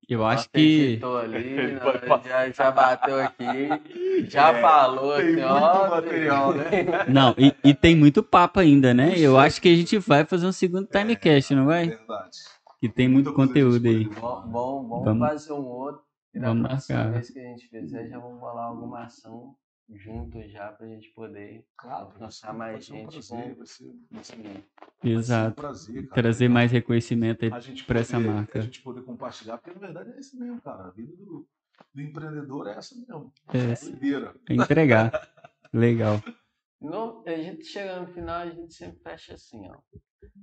Eu acho que. ali não, já, já bateu aqui, já É, falou tem assim, muito ó. material, né? Não, e, e tem muito papo ainda, né? Eu acho que a gente vai fazer um segundo timecast, não vai? Verdade. Que tem muito conteúdo aí. disponível. Vamos, vamos, fazer um outro. E na vamos próxima marcar. vez que a gente fizer, já vamos bolar alguma ação junto já pra gente poder Claro, alcançar mais ser um gente prazer, com ser um Exato. prazer, cara. Trazer mais reconhecimento aí a gente pra essa marca. A gente poder compartilhar, porque na verdade é isso mesmo, cara. A vida do, do empreendedor é essa mesmo. É, doideira. é entregar. Legal. No, a gente chega no final, a gente sempre fecha assim, ó.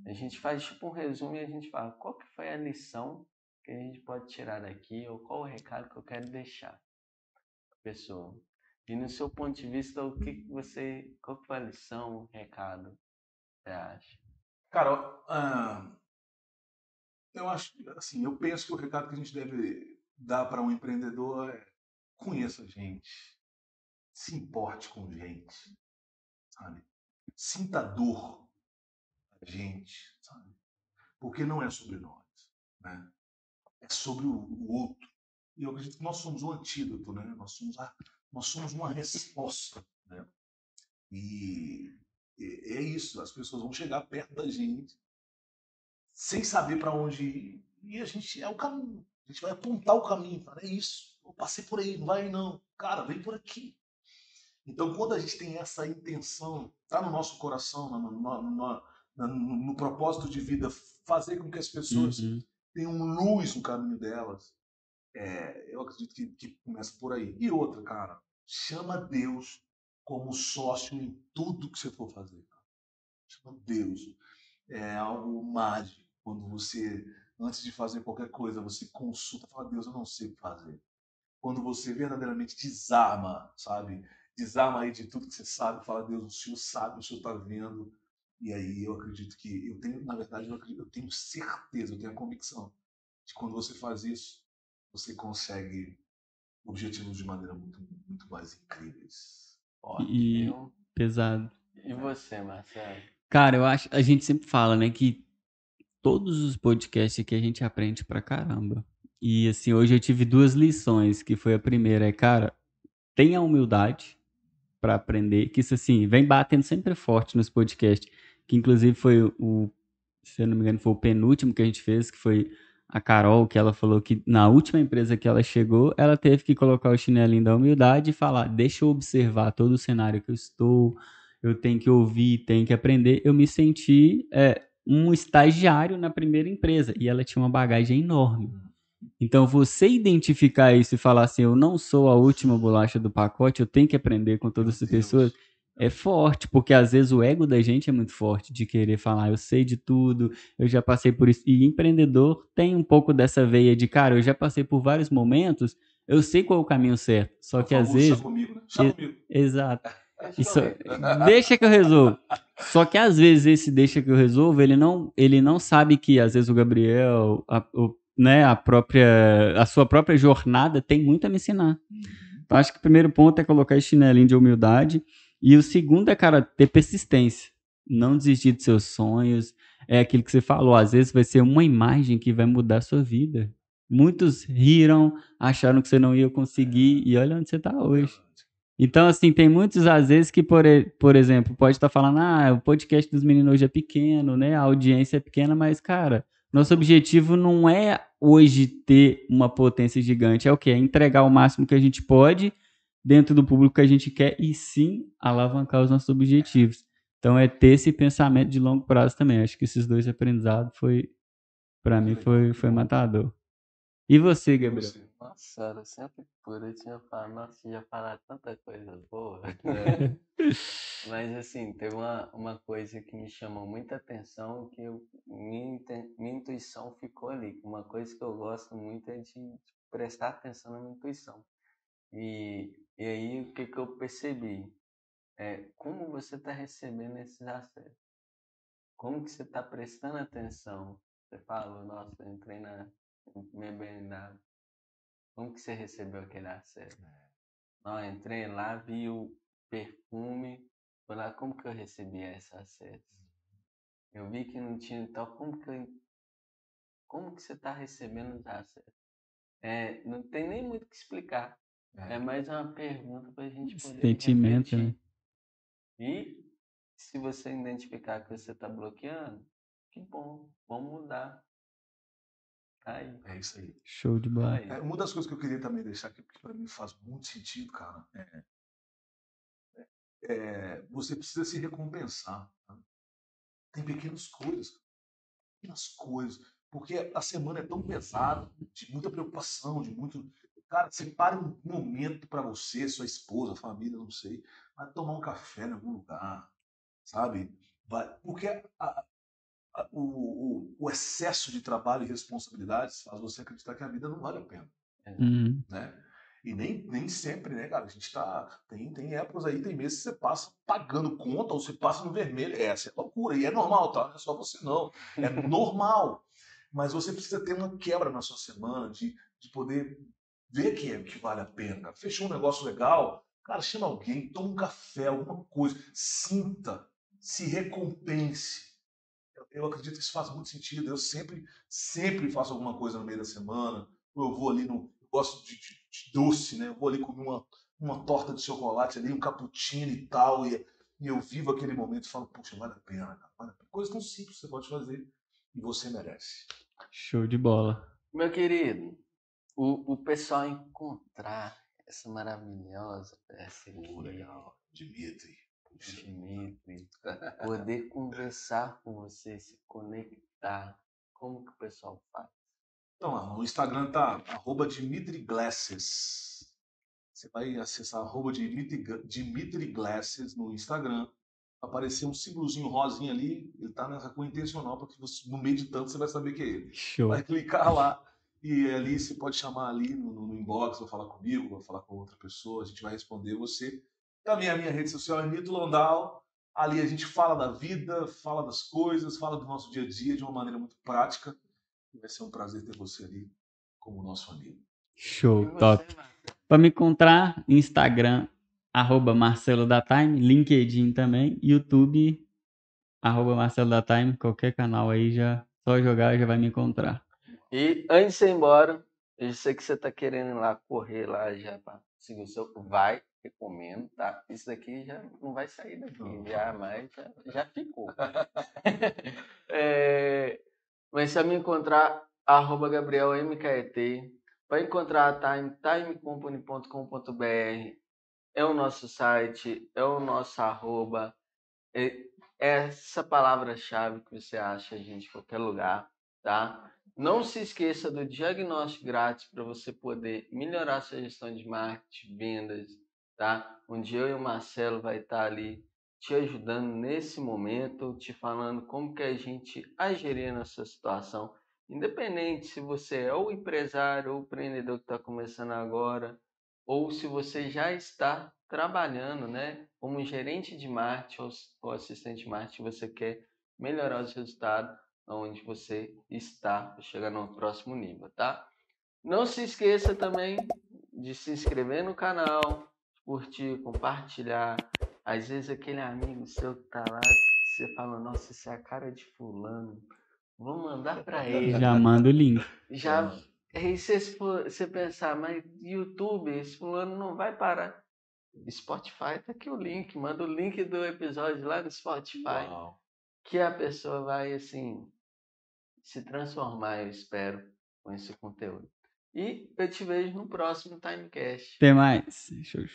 A gente faz tipo um resumo e a gente fala qual que foi a lição que a gente pode tirar daqui ou qual o recado que eu quero deixar pessoa. E no seu ponto de vista, o que você, qual que foi a lição, o recado você acha? Cara, ah, eu acho, assim, eu penso que o recado que a gente deve dar para um empreendedor é conheça gente, se importe com gente, sabe? Sinta dor da gente, sabe? Porque não é sobre nós, né? É sobre o, outro. E eu acredito que nós somos o antídoto, né? Nós somos, a, nós somos uma resposta, né? E é isso, as pessoas vão chegar perto da gente sem saber para onde ir. E a gente é o caminho. A gente vai apontar o caminho. Fala, é isso. Eu passei por aí, não vai não. Cara, vem por aqui. Então, quando a gente tem essa intenção, tá no nosso coração, no, no- no- propósito de vida, fazer com que as pessoas Uhum. tenham luz no caminho delas, é, eu acredito que, que começa por aí. E outra, cara, chama Deus como sócio em tudo que você for fazer. cara. Chama Deus. É algo mágico. Quando você, antes de fazer qualquer coisa, você consulta, fala, Deus, eu não sei o que fazer. Quando você verdadeiramente desarma, sabe? Desarma aí de tudo que você sabe, fala, Deus, o Senhor sabe, o Senhor está vendo. E aí eu acredito que, eu tenho, na verdade, eu, acredito, eu tenho certeza, eu tenho a convicção de que quando você faz isso, você consegue objetivos de maneira muito, muito mais incríveis. Forte, E- viu? Pesado. E você, Marcelo? Cara, eu acho, a gente sempre fala, né, que todos os podcasts que a gente aprende pra caramba. E assim, hoje eu tive duas lições, que foi a primeira é, cara, tenha humildade para aprender, que isso assim, vem batendo sempre forte nos podcasts, que inclusive foi o, se eu não me engano, foi o penúltimo que a gente fez, que foi a Carol, que ela falou que na última empresa que ela chegou, ela teve que colocar o chinelinho da humildade e falar: deixa eu observar todo o cenário que eu estou, eu tenho que ouvir, tenho que aprender. Eu me senti é, um estagiário na primeira empresa e ela tinha uma bagagem enorme. Então, você identificar isso e falar assim: eu não sou a última bolacha do pacote, eu tenho que aprender com todas essas pessoas é forte, porque às vezes o ego da gente é muito forte de querer falar, eu sei de tudo, eu já passei por isso. E empreendedor tem um pouco dessa veia de, cara, eu já passei por vários momentos, eu sei qual é o caminho certo. Só que às vezes. Comigo, né? Chá comigo. Exato. Isso, deixa que eu resolvo. Só que às vezes esse deixa que eu resolvo, ele não, ele não sabe que às vezes o Gabriel, a, o, né, a própria, a sua própria jornada tem muito a me ensinar. Uhum. Então acho que o primeiro ponto é colocar esse chinelinho de humildade e o segundo é, cara, ter persistência. Não desistir dos seus sonhos. É aquilo que você falou, às vezes vai ser uma imagem que vai mudar a sua vida. Muitos riram, acharam que você não ia conseguir, e olha onde você está hoje. Então, assim, tem muitos, às vezes, que, por, por exemplo, pode estar tá falando, ah, o podcast dos meninos hoje é pequeno, né? A audiência é pequena, mas, cara, nosso objetivo não é hoje ter uma potência gigante, é o quê? É entregar o máximo que a gente pode dentro do público que a gente quer e sim alavancar os nossos objetivos. Então é ter esse pensamento de longo prazo também. Acho que esses dois aprendizados foi para mim foi foi matador. E você, Gabriel? Nossa, eu sempre por eu tinha falado, nossa, ia falar tanta coisa boa. Né? Mas assim, teve uma, uma coisa que me chamou muita atenção, que eu, minha, minha intuição ficou ali. Uma coisa que eu gosto muito é de, de prestar atenção na minha intuição. E e aí, o que, que eu percebi? É como você está recebendo esses acessos. Como que você está prestando atenção? Você fala, nossa, eu entrei na minha BMW. Como que você recebeu aquele acesso? É. Não, entrei lá, vi o perfume. Foi lá, como que eu recebi esse acesso? Uhum. Eu vi que não tinha tal, como que eu, como que você está recebendo os acessos? É, não tem nem muito o que explicar. É, mais uma pergunta para a gente poder. Sentimento, né? E se você identificar que você está bloqueando, que bom, vamos mudar. Aí. É isso aí. Show de bola. É, uma das coisas que eu queria também deixar aqui, porque para mim faz muito sentido, cara, é, é, é você precisa se recompensar. Tá? Tem pequenas coisas, pequenas coisas, porque a semana é tão pesada, de muita preocupação, de muito Cara, separe um momento para você, sua esposa, família, não sei, vai tomar um café em algum lugar, sabe? Vai, porque a, a, o, o, o, excesso de trabalho e responsabilidades faz você acreditar que a vida não vale a pena. Uhum. Né? E nem, nem sempre, né, cara? A gente tá. Tem, tem épocas aí, tem meses que você passa pagando conta ou você passa no vermelho. Essa é loucura. E é normal, tá? Não é só você, não. É normal. Mas você precisa ter uma quebra na sua semana de, de poder vê que, é, que vale a pena, cara. Fechou um negócio legal, cara, chama alguém, toma um café, alguma coisa, sinta, se recompense. Eu, eu acredito que isso faz muito sentido. Eu sempre, sempre faço alguma coisa no meio da semana. Eu vou ali no. Eu gosto de, de, de doce, né? Eu vou ali comer uma, uma torta de chocolate ali, um cappuccino e tal. E, e eu vivo aquele momento e falo, puxa, vale a pena, cara. Vale a pena. Coisa tão simples que você pode fazer e você merece. Show de bola. Meu querido, o, o pessoal encontrar essa maravilhosa figura Dimitri. Dimitri, poder conversar com você, se conectar, como que o pessoal faz? Então, no Instagram tá arroba Dimitri Glasses. Você vai acessar arroba Dimitri, Dimitri Glasses no Instagram. Vai aparecer um símbolozinho rosinha ali, ele tá nessa cor intencional, porque você, no meio de tanto você vai saber que é ele. Show. Vai clicar lá e ali você pode chamar ali no, no inbox, vai falar comigo, vai falar com outra pessoa, a gente vai responder você. Também a minha rede social é Nito Landau. Ali a gente fala da vida, fala das coisas, fala do nosso dia a dia de uma maneira muito prática. E vai ser um prazer ter você ali como nosso amigo. Show, top. Para me encontrar, Instagram, arroba Marcelo da Time, LinkedIn também, YouTube, arroba Marcelo da Time, qualquer canal aí já Só jogar já vai me encontrar. E antes de ir embora, eu sei que você tá querendo ir lá correr lá já para seguir o seu. Vai, recomendo, tá? Isso daqui já não vai sair daqui, já, mas já, já ficou. é, mas se me encontrar, arroba Gabriel MKET, vai encontrar a Time, timecompany.com.br, é o nosso site, é o nosso arroba, é, é essa palavra-chave que você acha, gente, em qualquer lugar, tá? Não se esqueça do diagnóstico grátis para você poder melhorar sua gestão de marketing, vendas, tá? Onde eu e o Marcelo vai estar ali te ajudando nesse momento, te falando como que a gente agiria nessa situação, independente se você é o empresário ou empreendedor que está começando agora, ou se você já está trabalhando, né, como gerente de marketing ou assistente de marketing, você quer melhorar os resultados onde você está para chegar no próximo nível, tá? Não se esqueça também de se inscrever no canal, curtir, compartilhar. Às vezes aquele amigo seu que tá lá, você fala, nossa, isso é a cara de fulano. Vou mandar para ele. Já manda o link. Já Aí você, você pensar, mas YouTube, esse fulano não vai parar. Spotify, tá aqui o link, manda o link do episódio lá no Spotify. Uau. Que a pessoa vai, assim, se transformar, eu espero, com esse conteúdo. E eu te vejo no próximo Timecast. Até mais. Show, show.